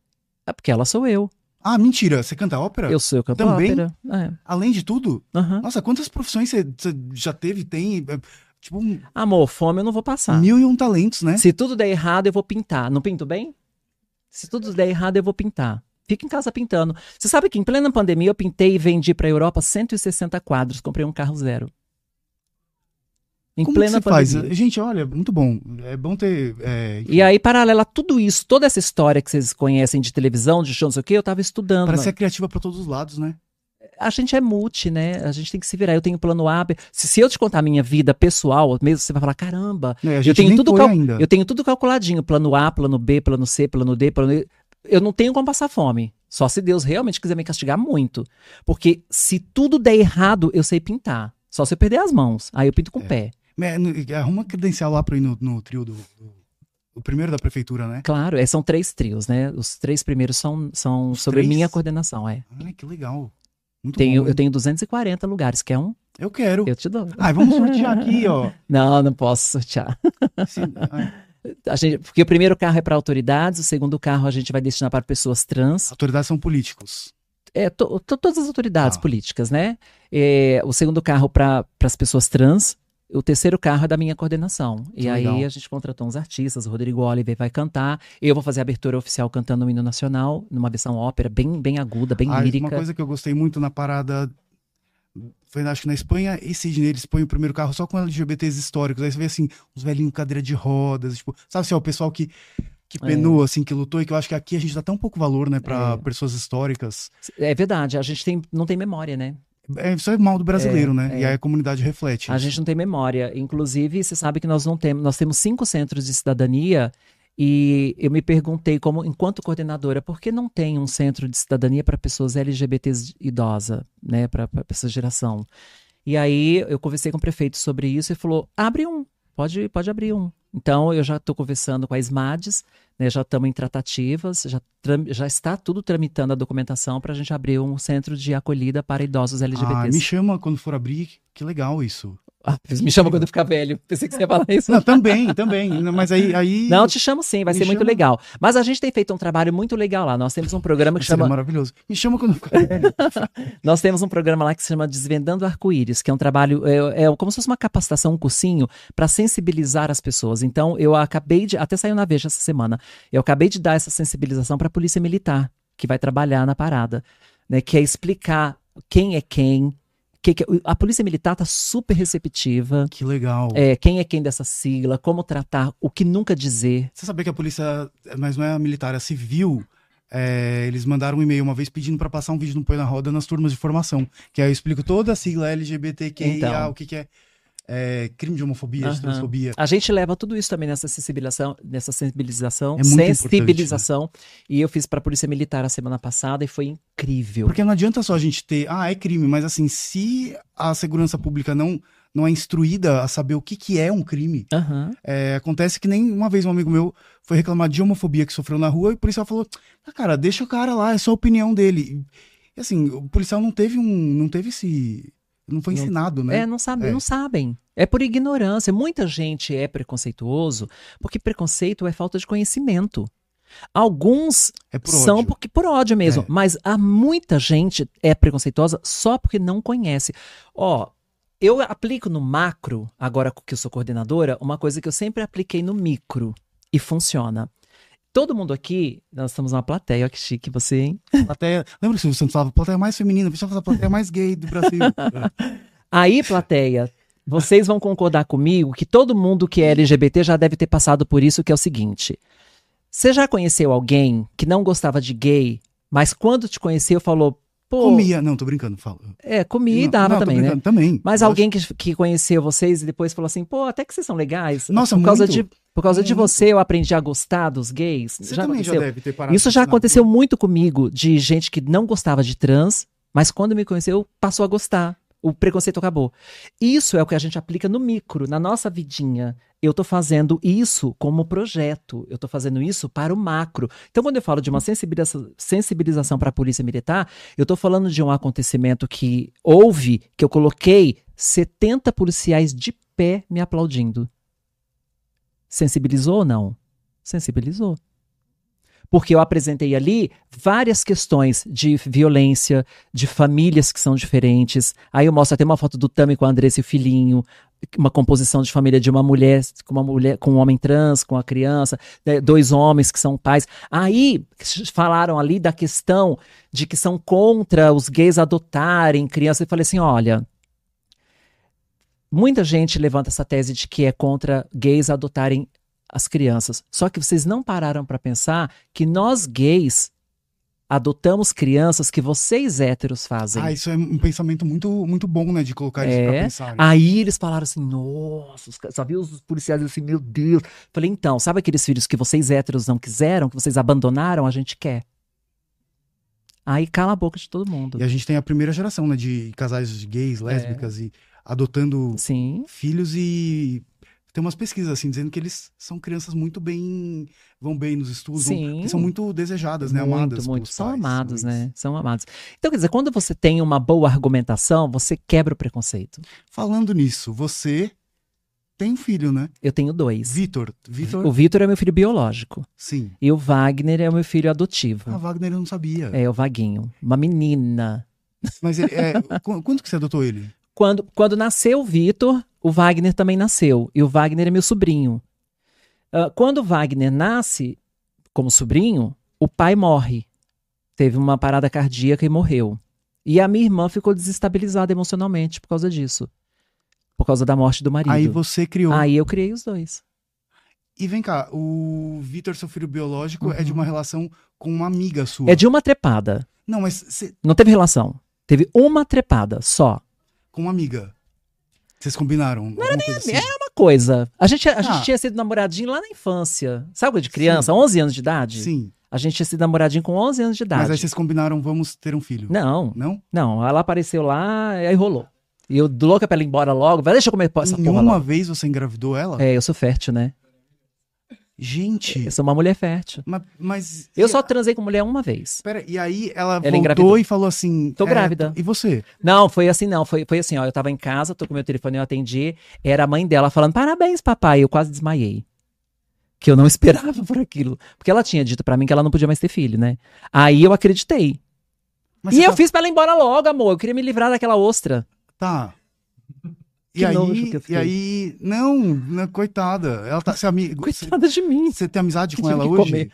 É porque ela sou eu. Ah, mentira. Você canta ópera? Eu sou eu canto Também? ópera. É. Além de tudo? Nossa, quantas profissões você, você já teve, tem? É, Tipo, um- Amor, fome eu não vou passar. mil e um talentos, né? Se tudo der errado, eu vou pintar. Não pinto bem? Se tudo der errado, eu vou pintar. Fica em casa pintando. Você sabe que em plena pandemia eu pintei e vendi pra Europa 160 quadros. Comprei um carro zero. Em Como que plena você faz? pandemia. Gente, olha, muito bom. É bom ter. é, E aí, paralela a tudo isso, toda essa história que vocês conhecem de televisão, de show, não sei o quê, eu tava estudando. Parece ser criativa pra todos os lados, né? A gente é multi, né? A gente tem que se virar. Eu tenho plano A. Se, se eu te contar a minha vida pessoal, mesmo você vai falar, caramba, É, eu tenho tudo cal-. Eu tenho tudo calculadinho, plano A, plano B, plano C, plano D, plano E. Eu não tenho como passar fome. Só se Deus realmente quiser me castigar muito. Porque se tudo der errado, eu sei pintar. Só se eu perder as mãos. Aí eu pinto com o pé. É, Arruma credencial lá pra ir no, no trio do, do- O primeiro da prefeitura, né? Claro, é, são três trios, né? Os três primeiros são, são Os sobre três? minha coordenação, é. Ai, que legal. Muito Tenho, bom. eu tenho 240 lugares, quer um? Eu quero. Eu te dou. Ai, vamos sortear aqui, ó. (laughs) Não, não posso sortear. Ai, A gente- porque o primeiro carro é para autoridades, o segundo carro a gente vai destinar para pessoas trans. autoridades são políticos. É, to- to- todas as autoridades Ah. políticas, né? É, o segundo carro para as pessoas trans. O terceiro carro é da minha coordenação. Que e aí legal. a gente contratou uns artistas, o Rodrigo Oliver vai cantar, eu vou fazer a abertura oficial cantando o hino nacional, numa versão ópera, bem, bem aguda, bem Ah, lírica. Uma coisa que eu gostei muito na parada. Foi, acho que na Espanha e Sydney, eles põem o primeiro carro só com LGBTs históricos. Aí você vê assim, uns velhinhos cadeira de rodas, tipo, sabe assim, ó, o pessoal que, que É. penou, assim, que lutou, e que eu acho que aqui a gente dá tão pouco valor, né, pra É. pessoas históricas. É verdade, a gente tem, não tem memória, né? É, isso é mal do brasileiro, É, né? é. E aí a comunidade reflete. A isso. gente não tem memória. Inclusive, você sabe que nós não temos, nós temos cinco centros de cidadania e eu me perguntei como, enquanto coordenadora, por que não tem um centro de cidadania para pessoas LGBTs idosa, né, para essa geração? E aí eu conversei com o prefeito sobre isso e falou: abre um, pode, pode abrir um. Então eu já estou conversando com a SMADES, né, já estamos em tratativas, já, já está tudo tramitando a documentação para a gente abrir um centro de acolhida para idosos Ah, LGBTs. me chama quando for abrir, que legal isso. Ah, me chama quando eu ficar velho. Pensei que você ia falar isso. Não, também, também. Mas aí. aí Não, te chamo sim, vai Me ser muito chama. legal. Mas a gente tem feito um trabalho muito legal lá. Nós temos um programa que seria chama. maravilhoso. Me chama quando ficar velho. (laughs) Nós temos um programa lá que se chama Desvendando Arco-Íris, que é um trabalho, é, é como se fosse uma capacitação, um cursinho, para sensibilizar as pessoas. Então, eu acabei de. Até saiu na Veja essa semana. Eu acabei de dar essa sensibilização para a Polícia Militar, que vai trabalhar na parada. Né, que é explicar quem é quem. Que que- a Polícia Militar está super receptiva. Que legal. É, quem é quem dessa sigla, como tratar, o que nunca dizer. Você sabia que a polícia, mas não é a militar, é a civil, é, eles mandaram um e-mail uma vez pedindo pra passar um vídeo no Põe na Roda nas turmas de formação. Que aí eu explico toda a sigla LGBTQIA, Então. o que, que é, é, crime de homofobia, de Aham. transfobia. A gente leva tudo isso também nessa sensibilização, nessa sensibilização, É muito sensibilização. E eu fiz para a Polícia Militar a semana passada e foi incrível. Porque não adianta só a gente ter, ah, é crime, mas assim, se a segurança pública não, não é instruída a saber o que, que é um crime, Aham. é, acontece que nem uma vez um amigo meu foi reclamar de homofobia que sofreu na rua e o policial falou, ah, cara, deixa o cara lá, é só a opinião dele. E assim, o policial não teve um, não teve esse, não foi Não- ensinado, né? É, não, sabe, É. não sabem. É por ignorância. Muita gente é preconceituoso porque preconceito é falta de conhecimento. Alguns É por são porque por ódio mesmo, É. mas há muita gente é preconceituosa só porque não conhece. Ó, eu aplico no macro, agora que eu sou coordenadora, uma coisa que eu sempre apliquei no micro e funciona. Todo mundo aqui, nós estamos numa plateia, olha que chique você, hein? (laughs) Plateia, lembra que o Santos falava plateia mais feminina, o pessoal falava plateia mais gay do Brasil. (laughs) Aí, plateia, vocês vão concordar comigo que todo mundo que é LGBT já deve ter passado por isso, que é o seguinte. Você já conheceu alguém que não gostava de gay, mas quando te conheceu falou, pô, Comia, não, tô brincando, fala. é, comia e dava não, também, né? Também. Mas Lógico. alguém que, que conheceu vocês e depois falou assim, pô, até que vocês são legais. Nossa, por causa muito. de Por causa de Muito. você, eu aprendi a gostar dos gays. Você já também já aconteceu? deve ter parado. Isso já aconteceu tudo. muito comigo, de gente que não gostava de trans, mas quando me conheceu, passou a gostar. O preconceito acabou. Isso é o que a gente aplica no micro, na nossa vidinha. Eu tô fazendo isso como projeto. Eu tô fazendo isso para o macro. Então, quando eu falo de uma sensibilização, sensibilização para a polícia militar, eu tô falando de um acontecimento que houve, que eu coloquei 70 policiais de pé me aplaudindo. Sensibilizou ou não? Sensibilizou. Porque eu apresentei ali várias questões de violência, de famílias que são diferentes. Aí eu mostro até uma foto do Tami com a Andressa e o filhinho, uma composição de família de uma mulher com uma mulher com um homem trans, com a criança, né, dois homens que são pais. Aí falaram ali da questão de que são contra os gays adotarem crianças. Eu falei assim, olha, muita gente levanta essa tese de que é contra gays adotarem as crianças. Só que vocês não pararam para pensar que nós gays adotamos crianças que vocês héteros fazem. Ah, isso é um pensamento muito, muito bom, né? De colocar isso pra É. pensar. né? Aí eles falaram assim, nossa, viu os policiais assim, meu Deus. Falei, então, sabe aqueles filhos que vocês héteros não quiseram, que vocês abandonaram, a gente quer. Aí cala a boca de todo mundo. E a gente tem a primeira geração, né? De casais de É. gays, lésbicas e adotando Sim, filhos e tem umas pesquisas assim dizendo que eles são crianças muito bem vão bem nos estudos, vão- são muito desejadas, né, muito, amadas muito. São pais, amados, né? São amados. Então, quer dizer, quando você tem uma boa argumentação, você quebra o preconceito. Falando nisso, você tem um filho, né? Eu tenho dois. Vitor, Vitor, O Vitor é meu filho biológico. sim. E o Wagner é o meu filho adotivo. A Wagner eu não sabia. É, o Vaguinho. Uma menina. Mas ele, é, (laughs) qu- quando que você adotou ele? Quando, quando nasceu o Vitor, o Wagner também nasceu. E o Wagner é meu sobrinho. Ah, quando o Wagner nasce, como sobrinho, o pai morre. Teve uma parada cardíaca e morreu. E a minha irmã ficou desestabilizada emocionalmente por causa disso. Por causa da morte do marido. Aí você criou. Aí eu criei os dois. E vem cá, o Vitor, seu filho biológico, é de Uhum. uma relação com uma amiga sua. É de uma trepada. Não, mas cê- Não teve relação. Teve uma trepada só. Com uma amiga. Vocês combinaram? Não era nem assim. Uma coisa. A gente, a gente Ah. tinha sido namoradinho lá na infância. Sabe de criança? 11 anos de idade? Sim. A gente tinha sido namoradinho com 11 anos de idade. Mas aí vocês combinaram, vamos ter um filho. Não, Não? não. Ela apareceu lá e aí rolou. E eu louca pra ela ir embora logo. Vai, deixa eu comer essa porra Nenhuma logo. vez você engravidou ela? É, eu sou fértil, né? Gente, Eu sou uma mulher fértil. mas, mas Eu só transei com mulher uma vez. Pera, e aí ela, voltou engravidou. e falou assim: Tô é, grávida. E você? Não, foi assim, não. Foi, foi assim, ó. Eu tava em casa, tô com meu telefone, eu atendi. Era a mãe dela falando, parabéns, papai. Eu quase desmaiei. Que eu não (laughs) esperava por aquilo. Porque ela tinha dito pra mim que ela não podia mais ter filho, né? Aí eu acreditei. Mas e eu tá- fiz pra ela ir embora logo, amor. Eu queria me livrar daquela ostra. Tá. E Que aí, que eu e aí, não, não, coitada. Ela tá, você, é ami- (laughs) você, Coitada de mim. você tem amizade Que com ela hoje?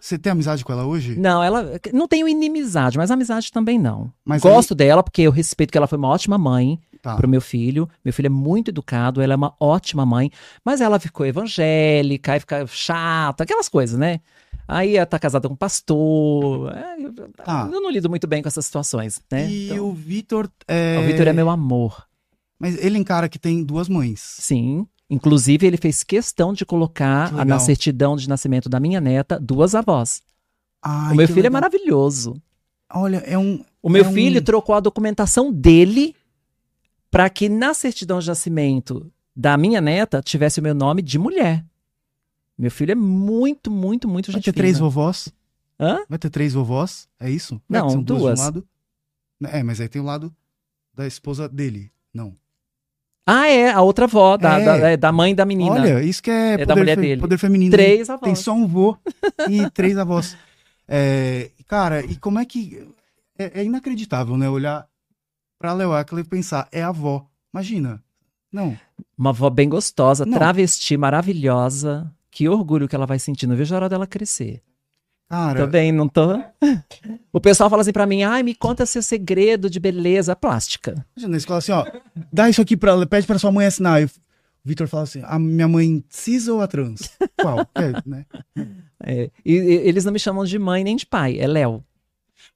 Você tem amizade com ela hoje? Não, ela. Não tenho inimizade, mas amizade também não. Mas Gosto dela porque eu respeito que ela foi uma ótima mãe aí, tá. pro meu filho. Meu filho é muito educado, ela é uma ótima mãe, mas ela ficou evangélica, aí fica chata, aquelas coisas, né? Aí ela tá casada com um pastor. é, eu, Tá. eu não lido muito bem com essas situações, né? E Então, o Vitor. É... o Vitor é meu amor. Mas ele encara que tem duas mães. Sim. Inclusive, ele fez questão de colocar Que na certidão de nascimento da minha neta duas avós. Ai, o meu filho é legal. maravilhoso. Olha, é um. O meu É um- filho trocou a documentação dele para que na certidão de nascimento da minha neta tivesse o meu nome de mulher. Meu filho é muito, muito, muito Vai gente ter três vovós? Hã? Vai ter três vovós? É isso? É Não, que são um duas. lado? É, mas aí tem o lado da esposa dele. Não. Ah, é, a outra avó, da, É. da, é, da mãe da menina. Olha, isso que é, É poder, da mulher fe- dele. poder feminino. Três avós. Tem só um vô e três avós. É, cara, e como é que. É, é inacreditável, né? Olhar pra Leo Ackler e pensar, é a avó. Imagina. Não. Uma avó bem gostosa, Não. travesti, maravilhosa. Que orgulho que ela vai sentir. Não vejo a hora dela crescer. Cara, Tô bem, não tô? (laughs) O pessoal fala assim pra mim, ai, me conta seu segredo de beleza plástica. na escola assim, ó. Dá isso aqui pra ela, pede pra sua mãe assinar. E o Vitor fala assim: a minha mãe cis ou a trans? (laughs) Qual? É, né? É, e, e eles não me chamam de mãe nem de pai, é Léo.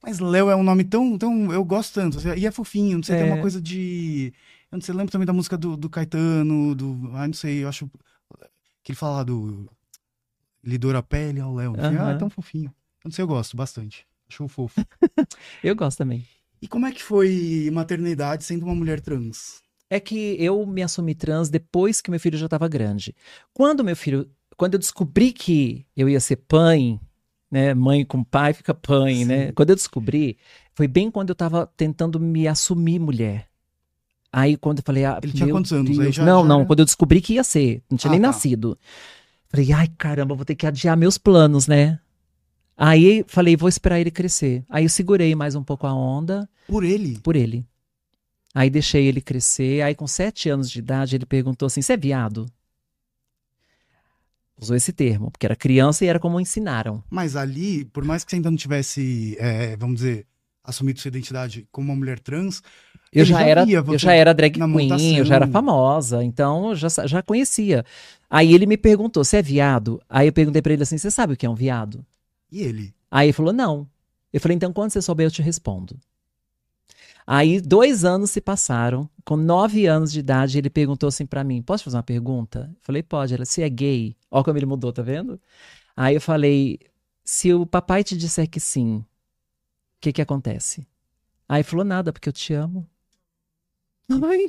Mas Léo é um nome tão, tão. Eu gosto tanto. assim, E é fofinho, não sei, tem É. uma coisa de. Eu não sei, lembro também da música do, do Caetano, do. Ah, não sei, eu acho. Que ele fala lá do. Lidor a pele ao Léo. enfim, Ah, Aham. é tão fofinho. Eu não sei, eu gosto bastante. Acho fofo. (laughs) Eu gosto também. E como é que foi maternidade sendo uma mulher trans? É que eu me assumi trans depois que meu filho já estava grande. Quando meu filho, quando eu descobri que eu ia ser pai, né, mãe com pai fica pai, Sim. né? Quando eu descobri, foi bem quando eu estava tentando me assumir mulher. Aí quando eu falei, ah, Ele tinha quantos anos? Aí Deus. já- não, já não, quando eu descobri que ia ser, não tinha Ah, nem tá. nascido. Falei, ai caramba, vou ter que adiar meus planos, né? Aí falei, vou esperar ele crescer. Aí eu segurei mais um pouco a onda Por ele? por ele. Aí deixei ele crescer. Aí, com sete anos de idade, ele perguntou assim: Você é viado? Usou esse termo, porque era criança e era como ensinaram. Mas ali, por mais que você ainda não tivesse, é, vamos dizer, assumido sua identidade como uma mulher trans, Eu já, já era, eu já era drag queen, eu montação. já era famosa, então eu já, já conhecia. Aí ele me perguntou: Você é viado? Aí eu perguntei pra ele assim: Você sabe o que é um viado? e ele? Aí ele falou: Não. Eu falei: Então, quando você souber, eu te respondo. Aí, dois anos se passaram. Com nove anos de idade, ele perguntou assim pra mim: Posso fazer uma pergunta? Eu falei: Pode. Ela, você é gay? Olha como ele mudou, tá vendo? Aí eu falei: Se o papai te disser que sim, que que acontece? Aí falou: Nada, porque eu te amo. Ai.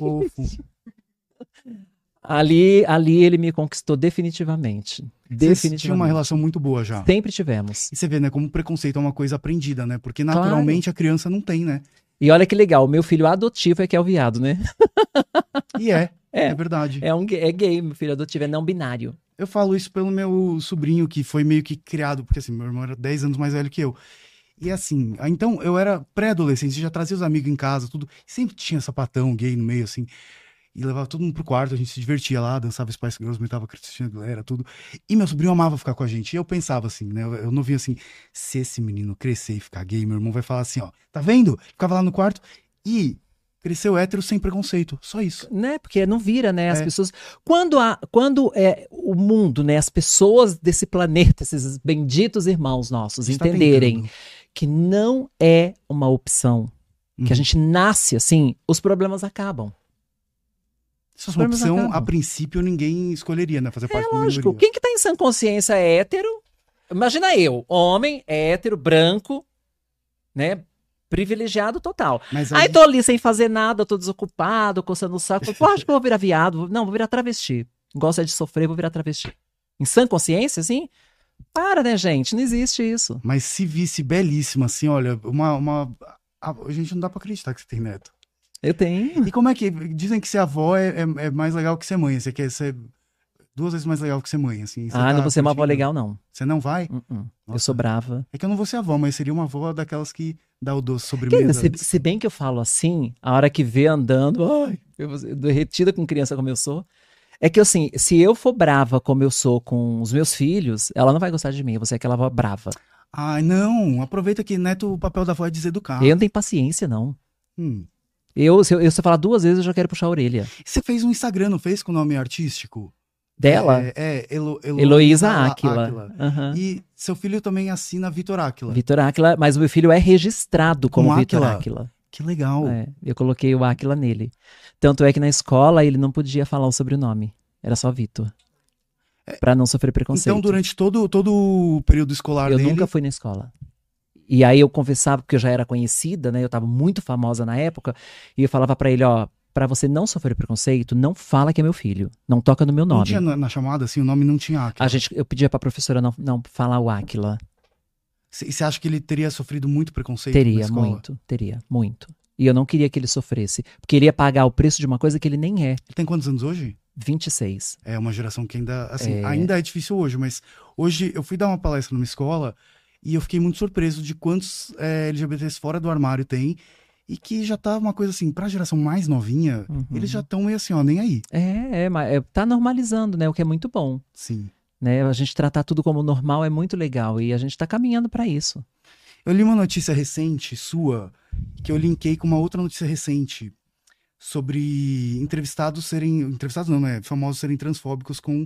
Ali, ali ele me conquistou definitivamente. Definitivamente. tinham uma relação muito boa já. Sempre tivemos. E você vê, né, como preconceito é uma coisa aprendida, né? Porque naturalmente a criança não tem, né? E olha que legal, meu filho adotivo é que é o viado, né? (laughs) E é, é, É. verdade. É, um, gay- é gay, meu filho adotivo, é não binário. Eu falo isso pelo meu sobrinho, que foi meio que criado, porque assim, meu irmão era 10 anos mais velho que eu. E assim, ah, então eu era pré-adolescente, já trazia os amigos em casa, tudo. Sempre tinha sapatão gay no meio, assim. E levava todo mundo pro quarto, a gente se divertia lá, dançava Spice Girls, imitava Cristina Aguilera, tudo. E meu sobrinho amava ficar com a gente. E eu pensava assim, né? Eu, eu não via assim, se esse menino crescer e ficar gay, meu irmão vai falar assim, ó, tá vendo? Ficava lá no quarto e cresceu hétero sem preconceito. Só isso. né? Porque não vira, né? As É. pessoas. Quando, a, quando é o mundo, né? As pessoas desse planeta, esses benditos irmãos nossos, Está entenderem tentando. Que não é uma opção, que Uhum. a gente nasce assim, os problemas acabam. Se fosse uma Problemas opção, acabam. a princípio ninguém escolheria, né? Fazer parte É da lógico. minoria. Quem que tá em sã consciência é hétero? Imagina eu, homem, hétero, branco, né? Privilegiado total. Mas Aí tô ali sem fazer nada, tô desocupado, coçando o saco. Pô, acho que eu vou virar viado. Não, vou virar travesti. Gosta de sofrer, vou virar travesti. Em sã consciência, assim? Para, né, gente? Não existe isso. Mas se visse belíssima, assim, olha, uma. uma... a- gente, não dá pra acreditar que você tem neto. Eu tenho. E como é que. Dizem que ser avó é, é, é mais legal que ser mãe. Você quer ser duas vezes mais legal que ser mãe, assim. Você Ah, tá não vou ser uma avó legal, não. Você não vai? Uh-uh. Eu Nossa. sou brava. É que eu não vou ser avó, mas seria uma avó daquelas que dá o doce sobremesa. se, se bem que eu falo assim, a hora que vê andando, ai, eu vou ser derretida com criança como eu sou. É que assim, se eu for brava como eu sou com os meus filhos, ela não vai gostar de mim. Vou ser aquela avó brava. Ai, não. Aproveita que neto, o papel da avó é deseducar. Eu não tenho paciência, não. Hum. Eu, se eu, se eu falar duas vezes, eu já quero puxar a orelha. Você fez um Instagram, não fez? Com nome artístico? Dela? É, é Elo, Elo- Heloísa Áquila. Aham. E seu filho também assina Vitor Áquila. Vitor Áquila, mas o meu filho é registrado como Com Vitor Áquila? Que legal. É, eu coloquei o Áquila nele. Tanto é que na escola ele não podia falar o sobrenome. Era só Vitor. Pra não sofrer preconceito. Então, durante todo, todo o período escolar eu dele. nunca fui na escola. E aí eu conversava, porque eu já era conhecida, né? Eu tava muito famosa na época. E eu falava pra ele, ó, pra você não sofrer preconceito, não fala que é meu filho. Não toca no meu Não nome. tinha na, na chamada, assim, o nome não tinha Áquila. A gente, eu pedia pra professora não, não falar o Áquila. C- Você acha que ele teria sofrido muito preconceito Teria, muito, teria, muito. E eu não queria que ele sofresse. Porque ele ia pagar o preço de uma coisa que ele nem é. Ele tem quantos anos hoje? 26. É uma geração que ainda, assim, É. ainda é difícil hoje, mas hoje eu fui dar uma palestra numa escola e eu fiquei muito surpreso de quantos é, LGBTs fora do armário tem e que já tá uma coisa assim, pra geração mais novinha, Uhum. eles já estão meio assim, ó, nem aí. É, é, mas é, tá normalizando, né? O que é muito bom. Sim. Né? A gente tratar tudo como normal é muito legal. E a gente tá caminhando pra isso. Eu li uma notícia recente sua que eu linkei com uma outra notícia recente sobre entrevistados serem. Entrevistados não, né? Famosos serem transfóbicos com,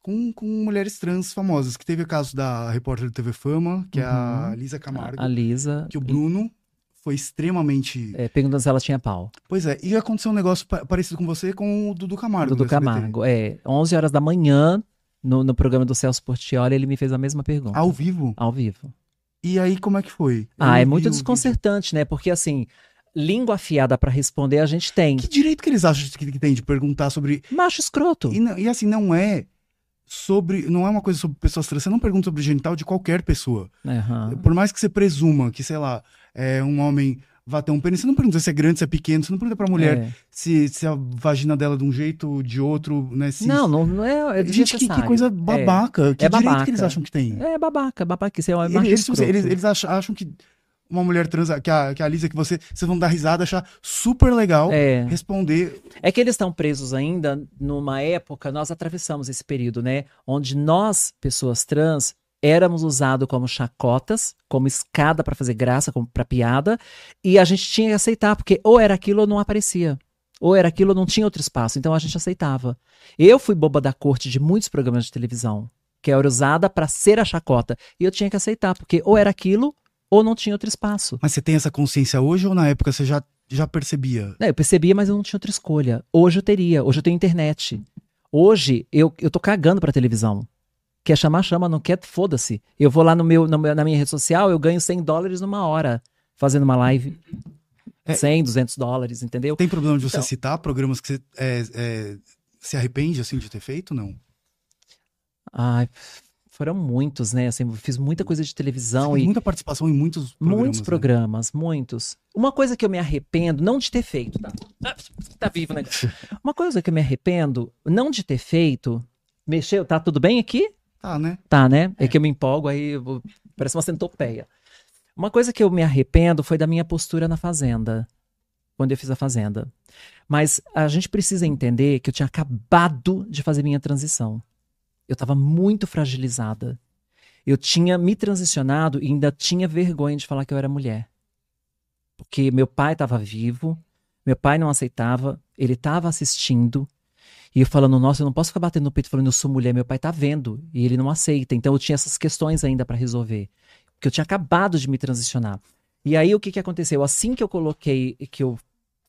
com, com mulheres trans famosas. Que teve o caso da repórter do TV Fama, que é a Uhum. Lisa Camargo, A Lisa. que o Bruno foi extremamente. É, perguntando se ela tinha pau. Pois é, e aconteceu um negócio pa- parecido com você com o Dudu Camargo. Dudu. Camargo. É, 11 horas da manhã, no, no programa do Celso Portioli, ele me fez a mesma pergunta. Ao vivo. Ao vivo. E aí, como é que foi? Eu Ah, não é muito desconcertante, né? Porque assim, língua afiada pra responder a gente tem. Que direito que eles acham que, tem de perguntar sobre Macho escroto. E, não- e assim, não é sobre. Não é uma coisa sobre pessoas trans. Você não pergunta sobre o genital de qualquer pessoa. Aham. Por mais que você presuma que, sei lá, é, um homem vá ter um pênis, você não pergunta se é grande, se é pequeno, você não pergunta pra mulher É. se, se a vagina dela é de um jeito, de outro, né? Se, Não, não, não é, é Gente, que, que coisa babaca. Que É direito babaca. que eles acham que tem? É, é babaca, babaca. Isso é um Eles, eles, eles, eles acham, acham que uma mulher trans, que a, que a Lisa, que você, vocês vão dar risada, achar super legal É. responder. É que eles estão presos ainda numa época, nós atravessamos esse período, né? Onde nós, pessoas trans, éramos usados como chacotas, como escada pra fazer graça, para piada, e a gente tinha que aceitar, porque ou era aquilo ou não aparecia. Ou era aquilo ou não tinha outro espaço, então a gente aceitava. Eu fui boba da corte de muitos programas de televisão, que era usada pra ser a chacota, e eu tinha que aceitar, porque ou era aquilo ou não tinha outro espaço. Mas você tem essa consciência hoje ou na época você já, já percebia? É, eu percebia, mas eu não tinha outra escolha. Hoje eu teria, hoje eu tenho internet. Hoje eu, eu tô cagando pra televisão. Quer chamar, chama, não quer, foda-se. Eu vou lá no meu, no meu- na minha rede social, eu ganho 100 dólares numa hora fazendo uma live. É. 100, 200 dólares, entendeu? Tem problema de você Então. citar programas que você é, é, se arrepende assim de ter feito? Não. Ai, foram muitos, né? Assim, fiz muita coisa de televisão e muita participação em muitos programas. muitos né? programas, muitos. Uma coisa que eu me arrependo, não de ter feito, tá? Tá vivo, né? (laughs) Uma coisa que eu me arrependo, não de ter feito. Mexeu, tá tudo bem aqui? Tá, né? Tá, né? É, que eu me empolgo, aí vou- parece uma centopeia. Uma coisa que eu me arrependo foi da minha postura na Fazenda. quando eu fiz a Fazenda. Mas a gente precisa entender que eu tinha acabado de fazer minha transição. Eu estava muito fragilizada. Eu tinha me transicionado e ainda tinha vergonha de falar que eu era mulher. Porque meu pai estava vivo, meu pai não aceitava, ele estava assistindo, e eu falando, nossa, eu não posso ficar batendo no peito falando eu sou mulher, meu pai tá vendo, e ele não aceita. Então eu tinha essas questões ainda para resolver. Porque eu tinha acabado de me transicionar. E aí o que que aconteceu? Assim que eu coloquei, que eu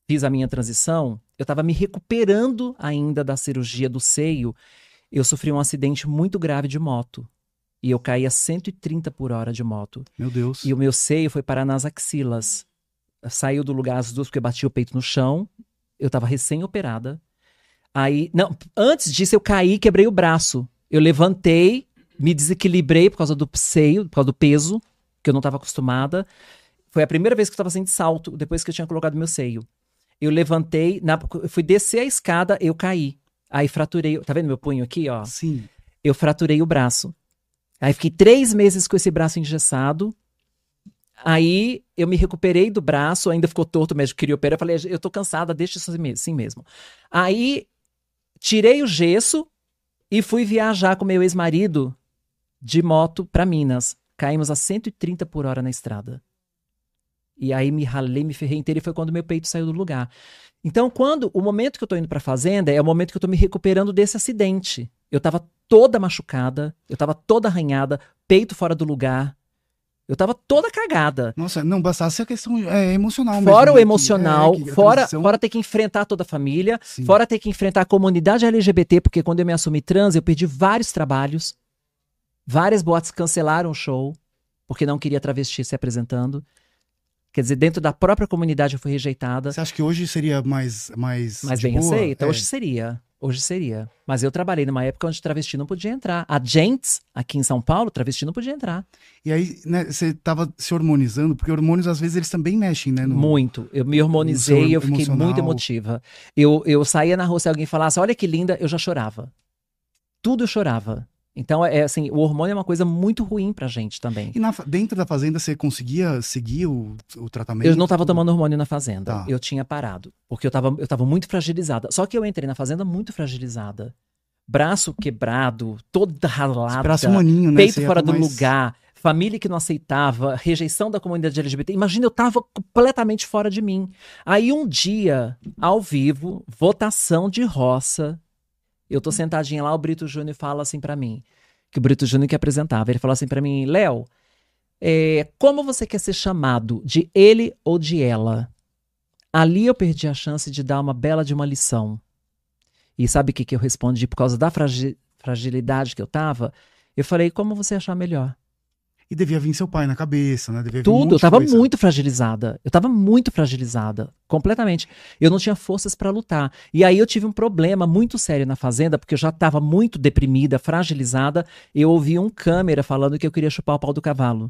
fiz a minha transição, eu estava me recuperando ainda da cirurgia do seio. Eu sofri um acidente muito grave de moto. E eu caí a 130 por hora de moto. Meu Deus. E o meu seio foi parar nas axilas. Saiu do lugar as duas porque eu bati o peito no chão. Eu estava recém-operada. Aí, não, antes disso eu caí, quebrei o braço. Eu levantei, me desequilibrei por causa do seio, por causa do peso, que eu não estava acostumada. Foi a primeira vez que eu estava sem salto, depois que eu tinha colocado meu seio. Eu levantei, na, eu fui descer a escada, eu caí. Aí fraturei, tá vendo meu punho aqui, ó? Sim. Eu fraturei o braço. Aí fiquei três meses com esse braço engessado. Aí eu me recuperei do braço, ainda ficou torto, o médico queria operar. Eu falei, eu tô cansada, deixa isso assim mesmo. Aí tirei o gesso e fui viajar com meu ex-marido de moto para Minas. Caímos a 130 por hora na estrada. E aí me ralei, me ferrei inteiro e foi quando meu peito saiu do lugar. Então, quando o momento que eu tô indo pra fazenda é o momento que eu tô me recuperando desse acidente. Eu tava toda machucada, eu tava toda arranhada, peito fora do lugar. Eu tava toda cagada. Nossa, não bastasse a questão é, emocional mesmo. Fora o né? emocional, é, fora, transição- fora ter que enfrentar toda a família, Sim. fora ter que enfrentar a comunidade LGBT, porque quando eu me assumi trans, eu perdi vários trabalhos. Várias boates cancelaram o show, porque não queria travesti se apresentando. Quer dizer, dentro da própria comunidade eu fui rejeitada. Você acha que hoje seria mais mais de bem boa? aceita. É. Hoje seria. Hoje seria. Mas eu trabalhei numa época onde travesti não podia entrar. A Gents, aqui em São Paulo, travesti não podia entrar. E aí, né, você tava se hormonizando, porque hormônios às vezes eles também mexem, né? no- Muito. Eu me hormonizei, eu fiquei emocional. muito emotiva. Eu, eu saía na rua, se alguém falasse, olha que linda, eu já chorava. Tudo eu chorava. Então, é assim, o hormônio é uma coisa muito ruim pra gente também. E na dentro da fazenda você conseguia seguir o, o tratamento? Eu não tava tomando hormônio na fazenda. Tá. Eu tinha parado. Porque eu tava, eu tava muito fragilizada. Só que eu entrei na fazenda muito fragilizada. Braço quebrado, toda ralada. Esperasse um aninho, né? peito fora do mais- lugar, família que não aceitava, rejeição da comunidade LGBT. Imagina, eu tava completamente fora de mim. Aí um dia, ao vivo, votação de roça, eu tô sentadinha lá, o Brito Júnior fala assim pra mim, que o Brito Júnior que apresentava, ele falou assim pra mim, Léo, é, como você quer ser chamado, de ele ou de ela? Ali eu perdi a chance de dar uma bela de uma lição. E sabe o que, que eu respondi por causa da fragi- fragilidade que eu tava? Eu falei, como você achar melhor? E devia vir seu pai na cabeça, né? Devia vir um Tudo, eu tava muito fragilizada. Eu tava muito fragilizada, completamente. Eu não tinha forças pra lutar. E aí eu tive um problema muito sério na fazenda, porque eu já tava muito deprimida, fragilizada. Eu ouvi um câmera falando que eu queria chupar o pau do cavalo.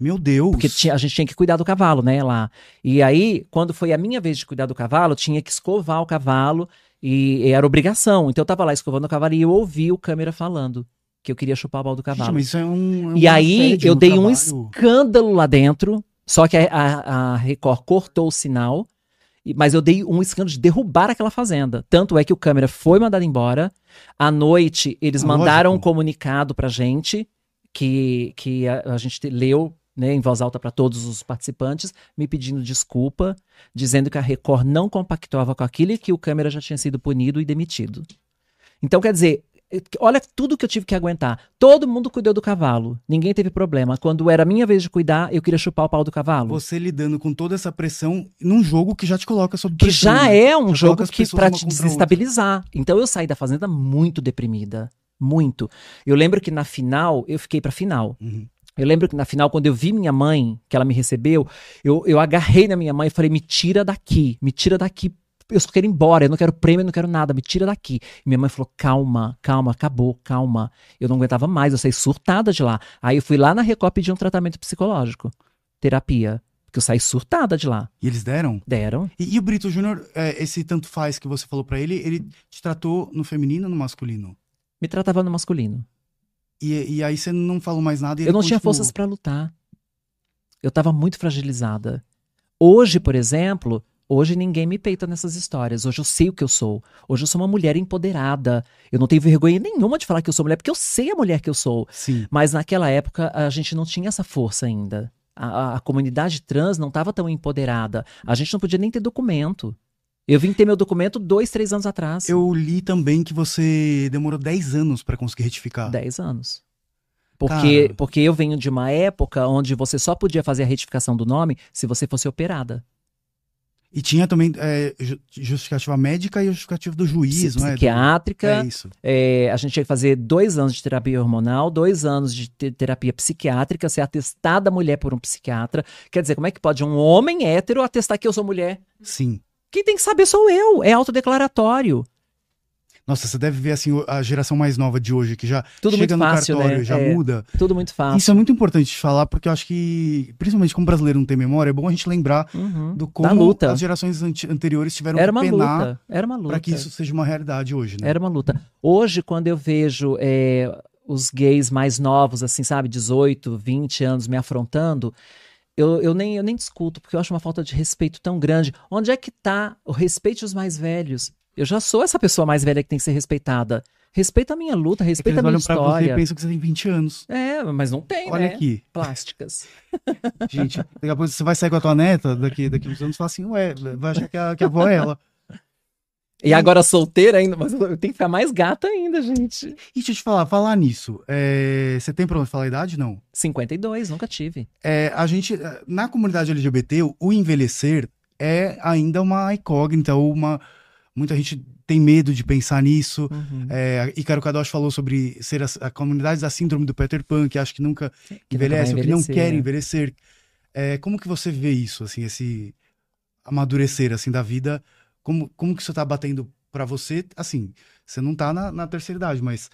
Meu Deus. Porque tinha- a gente tinha que cuidar do cavalo, né, lá. E aí, quando foi a minha vez de cuidar do cavalo, tinha que escovar o cavalo e, e era obrigação. Então eu tava lá escovando o cavalo e eu ouvi o câmera falando que eu queria chupar o pau do Gente, cavalo. isso é um. é E um aí eu dei um trabalho. escândalo lá dentro, só que a, a- a Record cortou o sinal, mas eu dei um escândalo de derrubar aquela fazenda. Tanto é que o câmera foi mandado embora. À noite, eles Ah, mandaram um lógico. comunicado pra gente, que, que a, a gente te- leu né, em voz alta para todos os participantes, me pedindo desculpa, dizendo que a Record não compactuava com aquilo e que o câmera já tinha sido punido e demitido. Então, quer dizer, olha tudo que eu tive que aguentar. Todo mundo cuidou do cavalo, ninguém teve problema. Quando era a minha vez de cuidar, eu queria chupar o pau do cavalo. Você lidando com toda essa pressão num jogo que já te coloca sob que pressão. já né? é um Já jogo que para te desestabilizar. Então eu saí da fazenda muito deprimida, muito. Eu lembro que na final, eu fiquei pra final. Uhum. Eu lembro que na final, quando eu vi minha mãe, que ela me recebeu, eu, eu agarrei na minha mãe e falei: me tira daqui, me tira daqui. Eu só quero ir embora, eu não quero prêmio, eu não quero nada, me tira daqui. E minha mãe falou: calma, calma, acabou, calma. Eu não aguentava mais, eu saí surtada de lá. Aí eu fui lá na Record pedir um tratamento psicológico, terapia. Porque eu saí surtada de lá. E eles deram? Deram. E, e o Brito Júnior, é, esse tanto faz que você falou pra ele, ele te tratou no feminino ou no masculino? Me tratava no masculino. E, e aí você não falou mais nada e ele Eu não tinha continuou. forças pra lutar. Eu tava muito fragilizada. Hoje, por exemplo, Hoje ninguém me peita nessas histórias. Hoje eu sei o que eu sou. Hoje eu sou uma mulher empoderada. Eu não tenho vergonha nenhuma de falar que eu sou mulher, porque eu sei a mulher que eu sou. Sim. Mas naquela época a gente não tinha essa força ainda. A, a- a comunidade trans não estava tão empoderada. A gente não podia nem ter documento. Eu vim ter meu documento dois, três anos atrás. Eu li também que você demorou 10 anos pra conseguir retificar. Dez anos. Porque, Cara. porque eu venho de uma época onde você só podia fazer a retificação do nome se você fosse operada. E tinha também é, ju- justificativa médica e justificativa do juiz, não é? Psiquiátrica. É isso. É, a gente tinha que fazer dois anos de terapia hormonal, dois anos de te- terapia psiquiátrica, ser atestada mulher por um psiquiatra. Quer dizer, como é que pode um homem hétero atestar que eu sou mulher? Sim. Quem tem que saber sou eu. É autodeclaratório. Nossa, você deve ver assim a geração mais nova de hoje que já Tudo chega no fácil, cartório, né? já É. muda. Tudo muito fácil. Isso é muito importante de falar porque eu acho que, principalmente como brasileiro não tem memória, é bom a gente lembrar Uhum. do como as gerações anteriores tiveram Era que uma penar luta. Era uma luta. para que isso seja uma realidade hoje, né? Era uma luta. Hoje, quando eu vejo é, os gays mais novos, assim, sabe, 18, 20 anos me afrontando, eu, eu, nem, eu nem discuto, porque eu acho uma falta de respeito tão grande. Onde é que tá o respeito dos mais velhos? Eu já sou essa pessoa mais velha que tem que ser respeitada. Respeita a minha luta, É respeita eles a minha olham pra você e história. pensam que você tem 20 anos. É, mas não tem, Olha né? aqui, Plásticas. (laughs) gente. Daqui a pouco você vai sair com a tua neta, daqui, daqui uns anos, e fala assim, ué, vai achar que a, que a avó é ela. (laughs) E agora solteira ainda, mas eu tenho que ficar mais gata ainda, gente. E deixa eu te falar, falar nisso, é, você tem pra onde falar a idade? Não. 52, nunca tive. É, a gente, na comunidade LGBT, o- o envelhecer é ainda uma incógnita, ou uma. Muita gente tem medo de pensar nisso. Uhum. É, Icaro Kadosh falou sobre ser a, a comunidade da síndrome do Peter Pan, que acha que nunca Que envelhece, ou que não quer né? envelhecer. É, como que você vê isso, assim, esse amadurecer, assim, da vida? Como, como que isso tá batendo pra você? Assim, você não tá na, na terceira idade, mas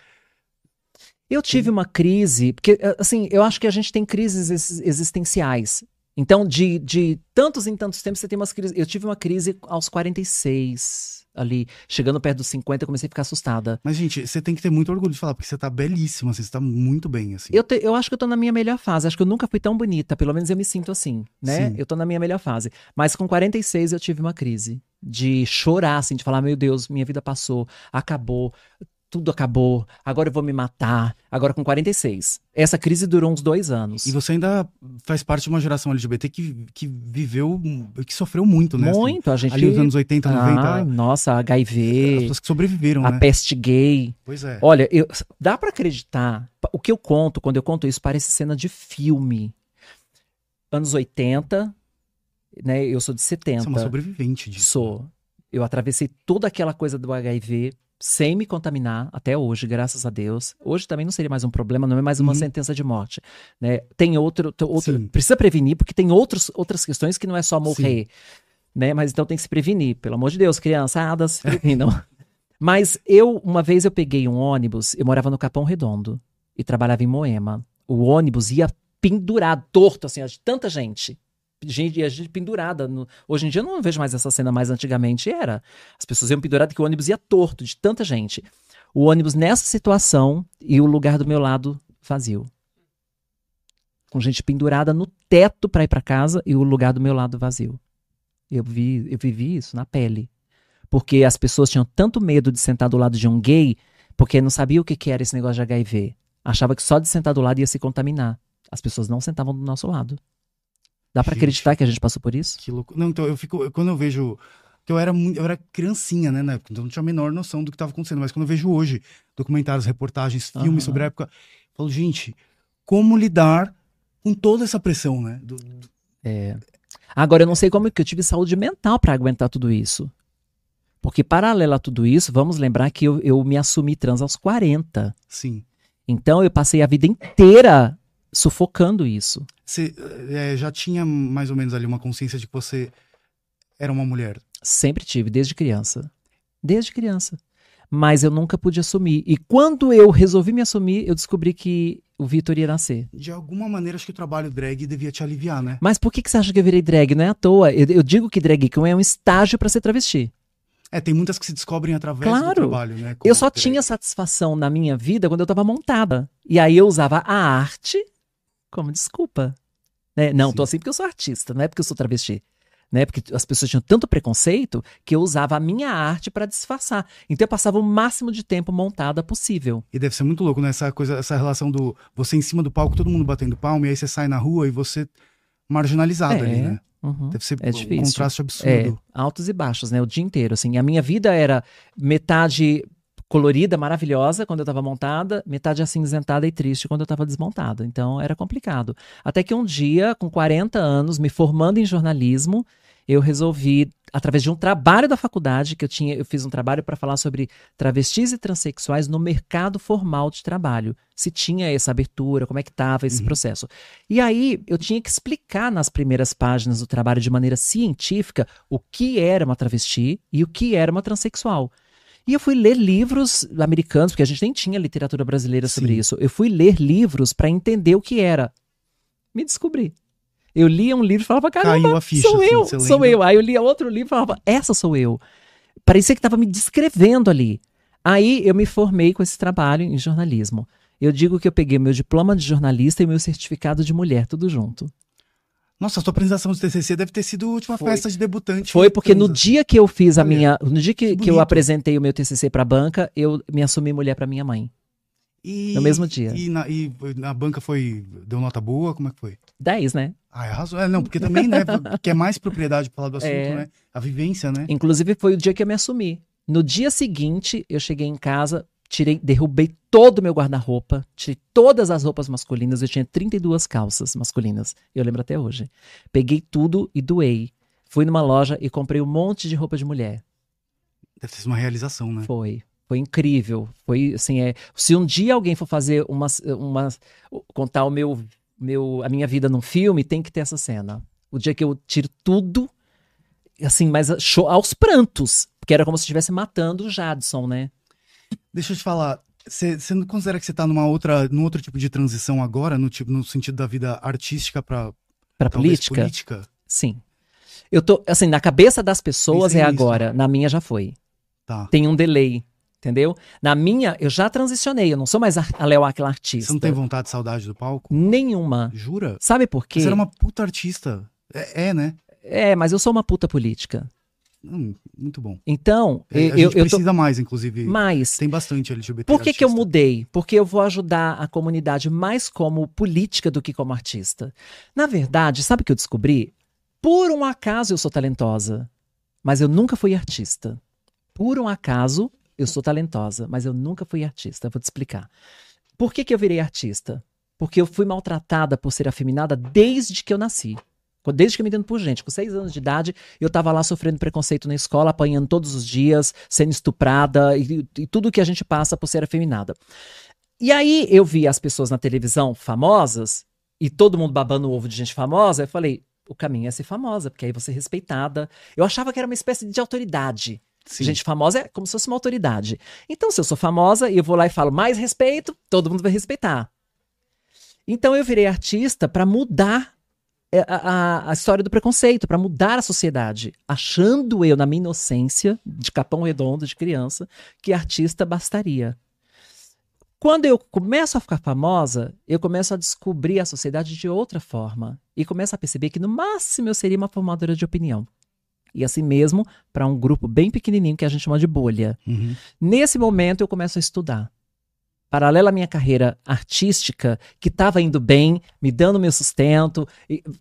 Eu tive uma crise, porque, assim, eu acho que a gente tem crises ex- existenciais. Então, de, de tantos em tantos tempos, você tem umas crises. Eu tive uma crise aos 46, ali. Chegando perto dos 50, eu comecei a ficar assustada. Mas, gente, você tem que ter muito orgulho de falar, porque você tá belíssima, assim, você tá muito bem, assim. Eu, te- eu acho que eu tô na minha melhor fase. Acho que eu nunca fui tão bonita. Pelo menos eu me sinto assim, né? Sim. Eu tô na minha melhor fase. Mas com 46 eu tive uma crise. De chorar, assim, de falar: meu Deus, minha vida passou, acabou, tudo acabou, agora eu vou me matar. Agora com 46. Essa crise durou uns dois anos. E você ainda faz parte de uma geração LGBT que, que viveu, que sofreu muito, né? Muito, a gente. ali nos anos 80, 90, Ah, nossa, as HIV, pessoas que sobreviveram, a né? peste gay. Pois é. Olha, eu- dá pra acreditar. O que eu conto, quando eu conto isso, parece cena de filme. Anos 80, né? Eu sou de 70. Você é uma sobrevivente disso. Sou. Eu atravessei toda aquela coisa do HIV sem me contaminar até hoje, graças a Deus. Hoje também não seria mais um problema, não é mais uma Uhum. sentença de morte. Né? Tem outro, outro Sim. precisa prevenir porque tem outros, outras questões que não é só morrer, né? Mas então tem que se prevenir, pelo amor de Deus, criançadas, se previnam. (laughs) Mas eu uma vez eu peguei um ônibus, eu morava no Capão Redondo e trabalhava em Moema. O ônibus ia pendurado, torto assim, ó, de tanta gente. Gente, e a gente pendurada. no- Hoje em dia eu não vejo mais essa cena, mas antigamente era. As pessoas iam penduradas que o ônibus ia torto, de tanta gente. O ônibus nessa situação e o lugar do meu lado vazio. Com gente pendurada no teto para ir para casa e o lugar do meu lado vazio. Eu vi, eu vivi isso na pele. Porque as pessoas tinham tanto medo de sentar do lado de um gay, porque não sabia o que, que era esse negócio de HIV. Achava que só de sentar do lado ia se contaminar. As pessoas não sentavam do nosso lado. Dá para acreditar que a gente passou por isso? Que louco. Não, então eu fico. Quando eu vejo. Que eu era muito. Eu era criancinha, né? na época, Então eu não tinha a menor noção do que estava acontecendo. Mas quando eu vejo hoje documentários, reportagens, filmes Aham. sobre a época, eu falo, gente, como lidar com toda essa pressão, né? Do- do- É. Agora, eu não sei como que eu tive saúde mental para aguentar tudo isso. Porque, paralelo a tudo isso, vamos lembrar que eu, eu me assumi trans aos 40. sim. Então, eu passei a vida inteira sufocando isso. Você eh, já tinha mais ou menos ali uma consciência de que você era uma mulher. Sempre tive, desde criança. Desde criança. Mas eu nunca pude assumir. E quando eu resolvi me assumir, eu descobri que o Vitor ia nascer. De alguma maneira, acho que o trabalho drag devia te aliviar, né? Mas por que, que você acha que eu virei drag? Não é à toa. Eu, eu digo que drag queen é um estágio para ser travesti. É, tem muitas que se descobrem através do Claro. trabalho, né? Eu só drag. tinha satisfação na minha vida quando eu tava montada. E aí eu usava a arte como desculpa. Né? Não, Sim. tô assim porque eu sou artista, não é porque eu sou travesti. Né? Porque as pessoas tinham tanto preconceito que eu usava a minha arte para disfarçar. Então eu passava o máximo de tempo montada possível. E deve ser muito louco, né? Essa coisa, essa relação do você em cima do palco, todo mundo batendo palma, e aí você sai na rua e você marginalizado É, ali, né? Uhum. Deve ser é um contraste É, absurdo. altos e baixos, né? O dia inteiro, assim. A minha vida era metade colorida, maravilhosa, quando eu tava montada, metade acinzentada e triste quando eu tava desmontada. Então, era complicado. Até que um dia, com 40 anos, me formando em jornalismo, eu resolvi, através de um trabalho da faculdade, que eu tinha, eu fiz um trabalho para falar sobre travestis e transexuais no mercado formal de trabalho. Se tinha essa abertura, como é que estava esse Uhum. processo. E aí eu tinha que explicar nas primeiras páginas do trabalho de maneira científica o que era uma travesti e o que era uma transexual. E eu fui ler livros americanos, porque a gente nem tinha literatura brasileira sobre Sim. isso. Eu fui ler livros para entender o que era. Me descobri. Eu lia um livro e falava, caramba, ficha, sou assim, eu, sou eu. Aí eu lia outro livro e falava, essa sou eu. Parecia que estava me descrevendo ali. Aí eu me formei com esse trabalho em jornalismo. Eu digo que eu peguei meu diploma de jornalista e meu certificado de mulher, tudo junto. Nossa, a sua apresentação do TCC deve ter sido a última Foi. festa de debutante. Foi porque no dia que eu fiz a minha. No dia que, que que eu apresentei o meu TCC pra banca, eu me assumi mulher pra minha mãe. E, no mesmo dia. E na, e na banca foi. Deu nota boa? Como é que foi? 10, né? Ah, arrasou. É, não, porque também, né? (laughs) quer mais propriedade pra falar do assunto, É. né? A vivência, né? Inclusive, foi o dia que eu me assumi. No dia seguinte, eu cheguei em casa, tirei, derrubei todo o meu guarda-roupa, tirei todas as roupas masculinas, eu tinha 32 calças masculinas, eu lembro até hoje. Peguei tudo e doei. Fui numa loja e comprei um monte de roupa de mulher. Deve ter sido uma realização, né? Foi. Foi incrível. Foi assim, é. Se um dia alguém for fazer uma, uma contar o meu, meu, a minha vida num filme, tem que ter essa cena. O dia que eu tiro tudo, assim, mas aos prantos, porque era como se estivesse matando o Jadson, né? Deixa eu te falar. Você você não considera que você tá numa outra, num outro tipo de transição agora, no, tipo, no sentido da vida artística pra Pra talvez política, política? sim. Eu tô, assim, na cabeça das pessoas Pensei é nisso. agora, na minha já foi. Tá. Tem um delay, entendeu? Na minha, eu já transicionei, eu não sou mais a a Léo aquela Você artista. não tem vontade, saudade do palco? Nenhuma. Jura? Sabe por quê? Você era uma puta artista. É, é, né? É, mas eu sou uma puta política. Hum, muito bom. Então, É, a eu, gente eu tô. precisa mais, inclusive. Mas, Tem bastante LGBT. por que, que eu mudei? Porque eu vou ajudar a comunidade mais como política do que como artista. Na verdade, sabe o que eu descobri? Por um acaso eu sou talentosa, mas eu nunca fui artista. Por um acaso eu sou talentosa, mas eu nunca fui artista. Vou te explicar. Por que, que eu virei artista? Porque eu fui maltratada por ser afeminada desde que eu nasci. Desde que eu me entendo por gente. Com seis anos de idade, eu tava lá sofrendo preconceito na escola, apanhando todos os dias, sendo estuprada e, e tudo que a gente passa por ser afeminada. E aí eu vi as pessoas na televisão famosas e todo mundo babando o ovo de gente famosa. Eu falei, o caminho é ser famosa, porque aí você é respeitada. Eu achava que era uma espécie de autoridade. Sim. Gente famosa é como se fosse uma autoridade. Então, se eu sou famosa e eu vou lá e falo mais respeito, todo mundo vai respeitar. Então, eu virei artista para mudar a, a- a história do preconceito, para mudar a sociedade. Achando eu, na minha inocência, de capão redondo, de criança, que artista bastaria. Quando eu começo a ficar famosa, eu começo a descobrir a sociedade de outra forma. E começo a perceber que, no máximo, eu seria uma formadora de opinião. E assim mesmo, para um grupo bem pequenininho que a gente chama de bolha. Uhum. Nesse momento, eu começo a estudar. Paralela à minha carreira artística, que estava indo bem, me dando meu sustento,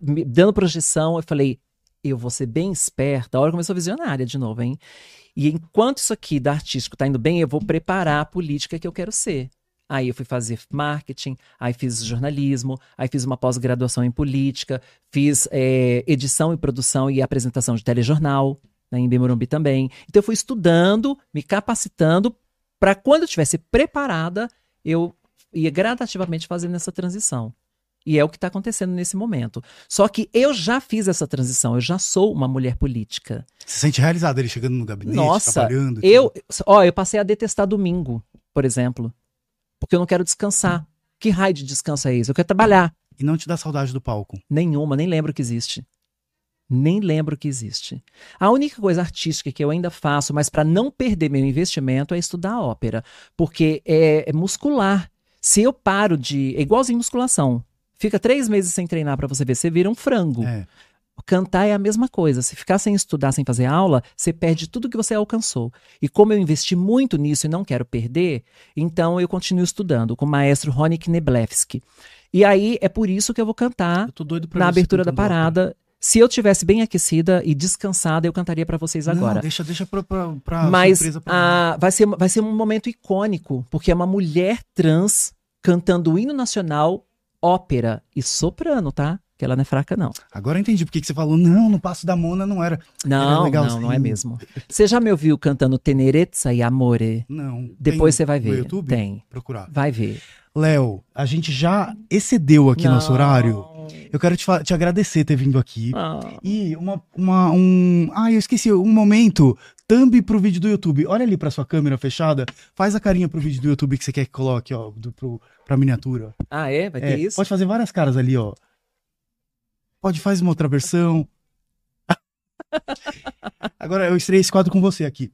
me dando projeção, eu falei, eu vou ser bem esperta. A hora começou visionária de novo, hein? E enquanto isso aqui da artístico tá indo bem, eu vou preparar a política que eu quero ser. Aí eu fui fazer marketing, aí fiz jornalismo, aí fiz uma pós-graduação em política, fiz eh, edição e produção e apresentação de telejornal, né, em Bemorumbi também. Então eu fui estudando, me capacitando, para quando eu estivesse preparada, eu ia gradativamente fazendo essa transição. E é o que está acontecendo nesse momento. Só que eu já fiz essa transição, eu já sou uma mulher política. Você se sente realizado ele chegando no gabinete, Nossa, trabalhando? e Eu, ó, eu passei a detestar domingo, por exemplo, porque eu não quero descansar. Que raio de descanso é esse? Eu quero trabalhar. E não te dá saudade do palco. Nenhuma, nem lembro que existe. Nem lembro que existe. A única coisa artística que eu ainda faço, mas para não perder meu investimento, é estudar ópera. Porque é, é muscular. Se eu paro de. É igualzinho musculação. Fica três meses sem treinar para você ver, você vira um frango. É. Cantar é a mesma coisa. Se ficar sem estudar, sem fazer aula, você perde tudo que você alcançou. E como eu investi muito nisso e não quero perder, então eu continuo estudando com o maestro Rony Kneblewski. E aí é por isso que eu vou cantar Eu na abertura da parada. Se eu tivesse bem aquecida e descansada, eu cantaria pra vocês agora. Não, deixa, deixa pra, pra, pra Mas surpresa pra mim. ah, vai, ser, vai ser um momento icônico, porque é uma mulher trans cantando o hino nacional, ópera e soprano, tá? Ela não é fraca, não. Agora eu entendi porque que você falou, não, no Passo da Mona não era. Não, legal, não, não é mesmo. Você já me ouviu cantando Tenerezza e Amore? Não. Depois você vai no ver. YouTube? Tem. Procurar. Vai ver. Léo, a gente já excedeu aqui nosso Não. horário. Eu quero te, te agradecer ter vindo aqui. Ah. E uma, uma, um. Ah, eu esqueci, um momento. Thumb pro vídeo do YouTube. Olha ali pra sua câmera fechada. Faz a carinha pro vídeo do YouTube que você quer que coloque, ó, do, pro, pra miniatura. Ah, é? Vai É, ter isso? Pode fazer várias caras ali, ó. Pode fazer uma outra versão. Agora eu estrei esse quadro com você aqui.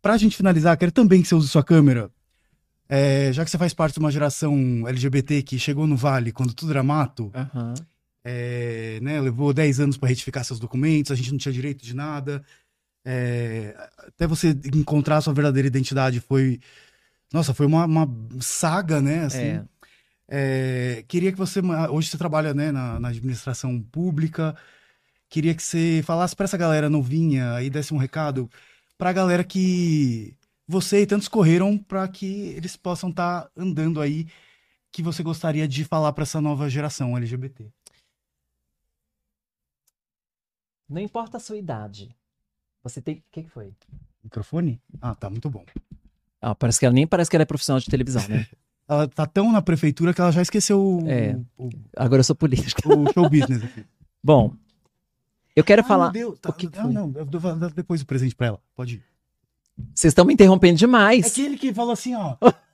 Pra gente finalizar, quero também que você use sua câmera. É, já que você faz parte de uma geração LGBT que chegou no Vale quando tudo era mato, Aham. é, né, levou 10 anos para retificar seus documentos, a gente não tinha direito de nada. É, até você encontrar sua verdadeira identidade foi. Nossa, foi uma, uma saga, né? Assim. É. Queria que você. Hoje você trabalha né, na, na administração pública. Queria que você falasse para essa galera novinha e desse um recado para a galera que você e tantos correram para que eles possam estar andando aí. Que você gostaria de falar para essa nova geração LGBT. Não importa a sua idade. Você tem. O que, que foi? Microfone? Ah, tá, muito bom. Ah, parece que ela nem parece que ela é profissional de televisão, né? (laughs) Ela tá tão na prefeitura que ela já esqueceu o, É. o, Agora eu sou política. o show business aqui. (laughs) Bom, eu quero Ah, falar. Deus, tá, o que não, foi? não, eu vou dar depois o presente pra ela. Pode ir. Vocês estão me interrompendo É demais. aquele que falou assim, ó. (laughs)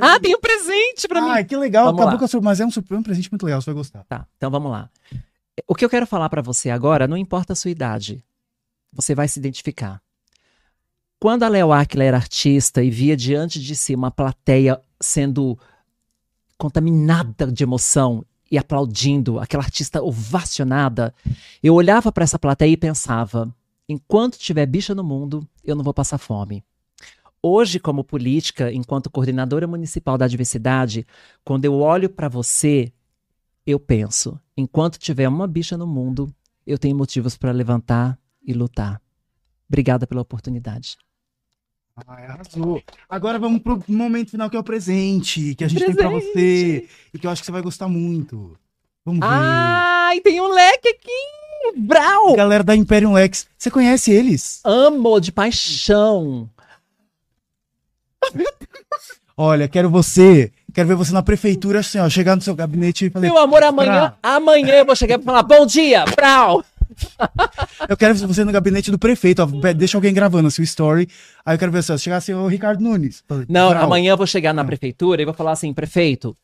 Ah, tem um presente pra mim. Ai, que legal. Vamos Acabou lá. com a sua, mas é um, super- um presente muito legal, você vai gostar. Tá, então vamos lá. O que eu quero falar pra você agora, não importa a sua idade, você vai se identificar. Quando a Léo Aquila era artista e via diante de si uma plateia sendo contaminada de emoção e aplaudindo, aquela artista ovacionada, eu olhava pra essa plateia e pensava: enquanto tiver bicha no mundo, eu não vou passar fome. Hoje, como política, enquanto coordenadora municipal da diversidade, quando eu olho pra você, eu penso, enquanto tiver uma bicha no mundo, eu tenho motivos para levantar e lutar. Obrigada pela oportunidade. Ai, arrasou. Agora vamos pro momento final que é o presente, que a gente tem pra você. E que eu acho que você vai gostar muito. Vamos ver. Ai, tem um leque aqui! Brau! Galera da Imperium Lex, você conhece eles? Amo de paixão. Olha, quero você, quero ver você na prefeitura, assim, ó, chegar no seu gabinete e falar, Meu amor, amanhã, amanhã eu vou chegar e falar bom dia, Brau! Eu quero ver você no gabinete do prefeito, ó, deixa alguém gravando sua story, aí eu quero ver você, ó, chegar assim, o Ricardo Nunes. Não, Brau. amanhã eu vou chegar na prefeitura e vou falar assim, prefeito,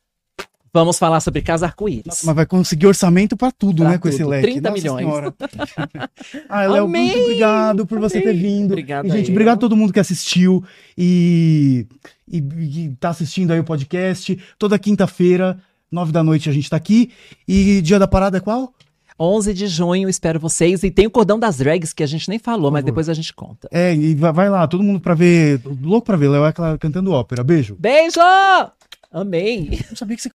vamos falar sobre casa arco-íris. Mas vai conseguir orçamento pra tudo, Pra né, com esse tudo. leque. 30 Nossa milhões. Senhora. (laughs) ah, Léo, Amei, muito obrigado por você ter amei. vindo. Obrigado E, gente, obrigado a todo mundo que assistiu e, e, e tá assistindo aí o podcast. Toda quinta-feira, nove da noite, a gente tá aqui. E dia da parada é qual? 11 de junho, espero vocês. E tem o cordão das drags que a gente nem falou, mas depois a gente conta. É, e vai, lá, todo mundo pra ver. Louco pra ver, Léo Ecla cantando ópera. Beijo. Beijo! Amei! Não sabia que você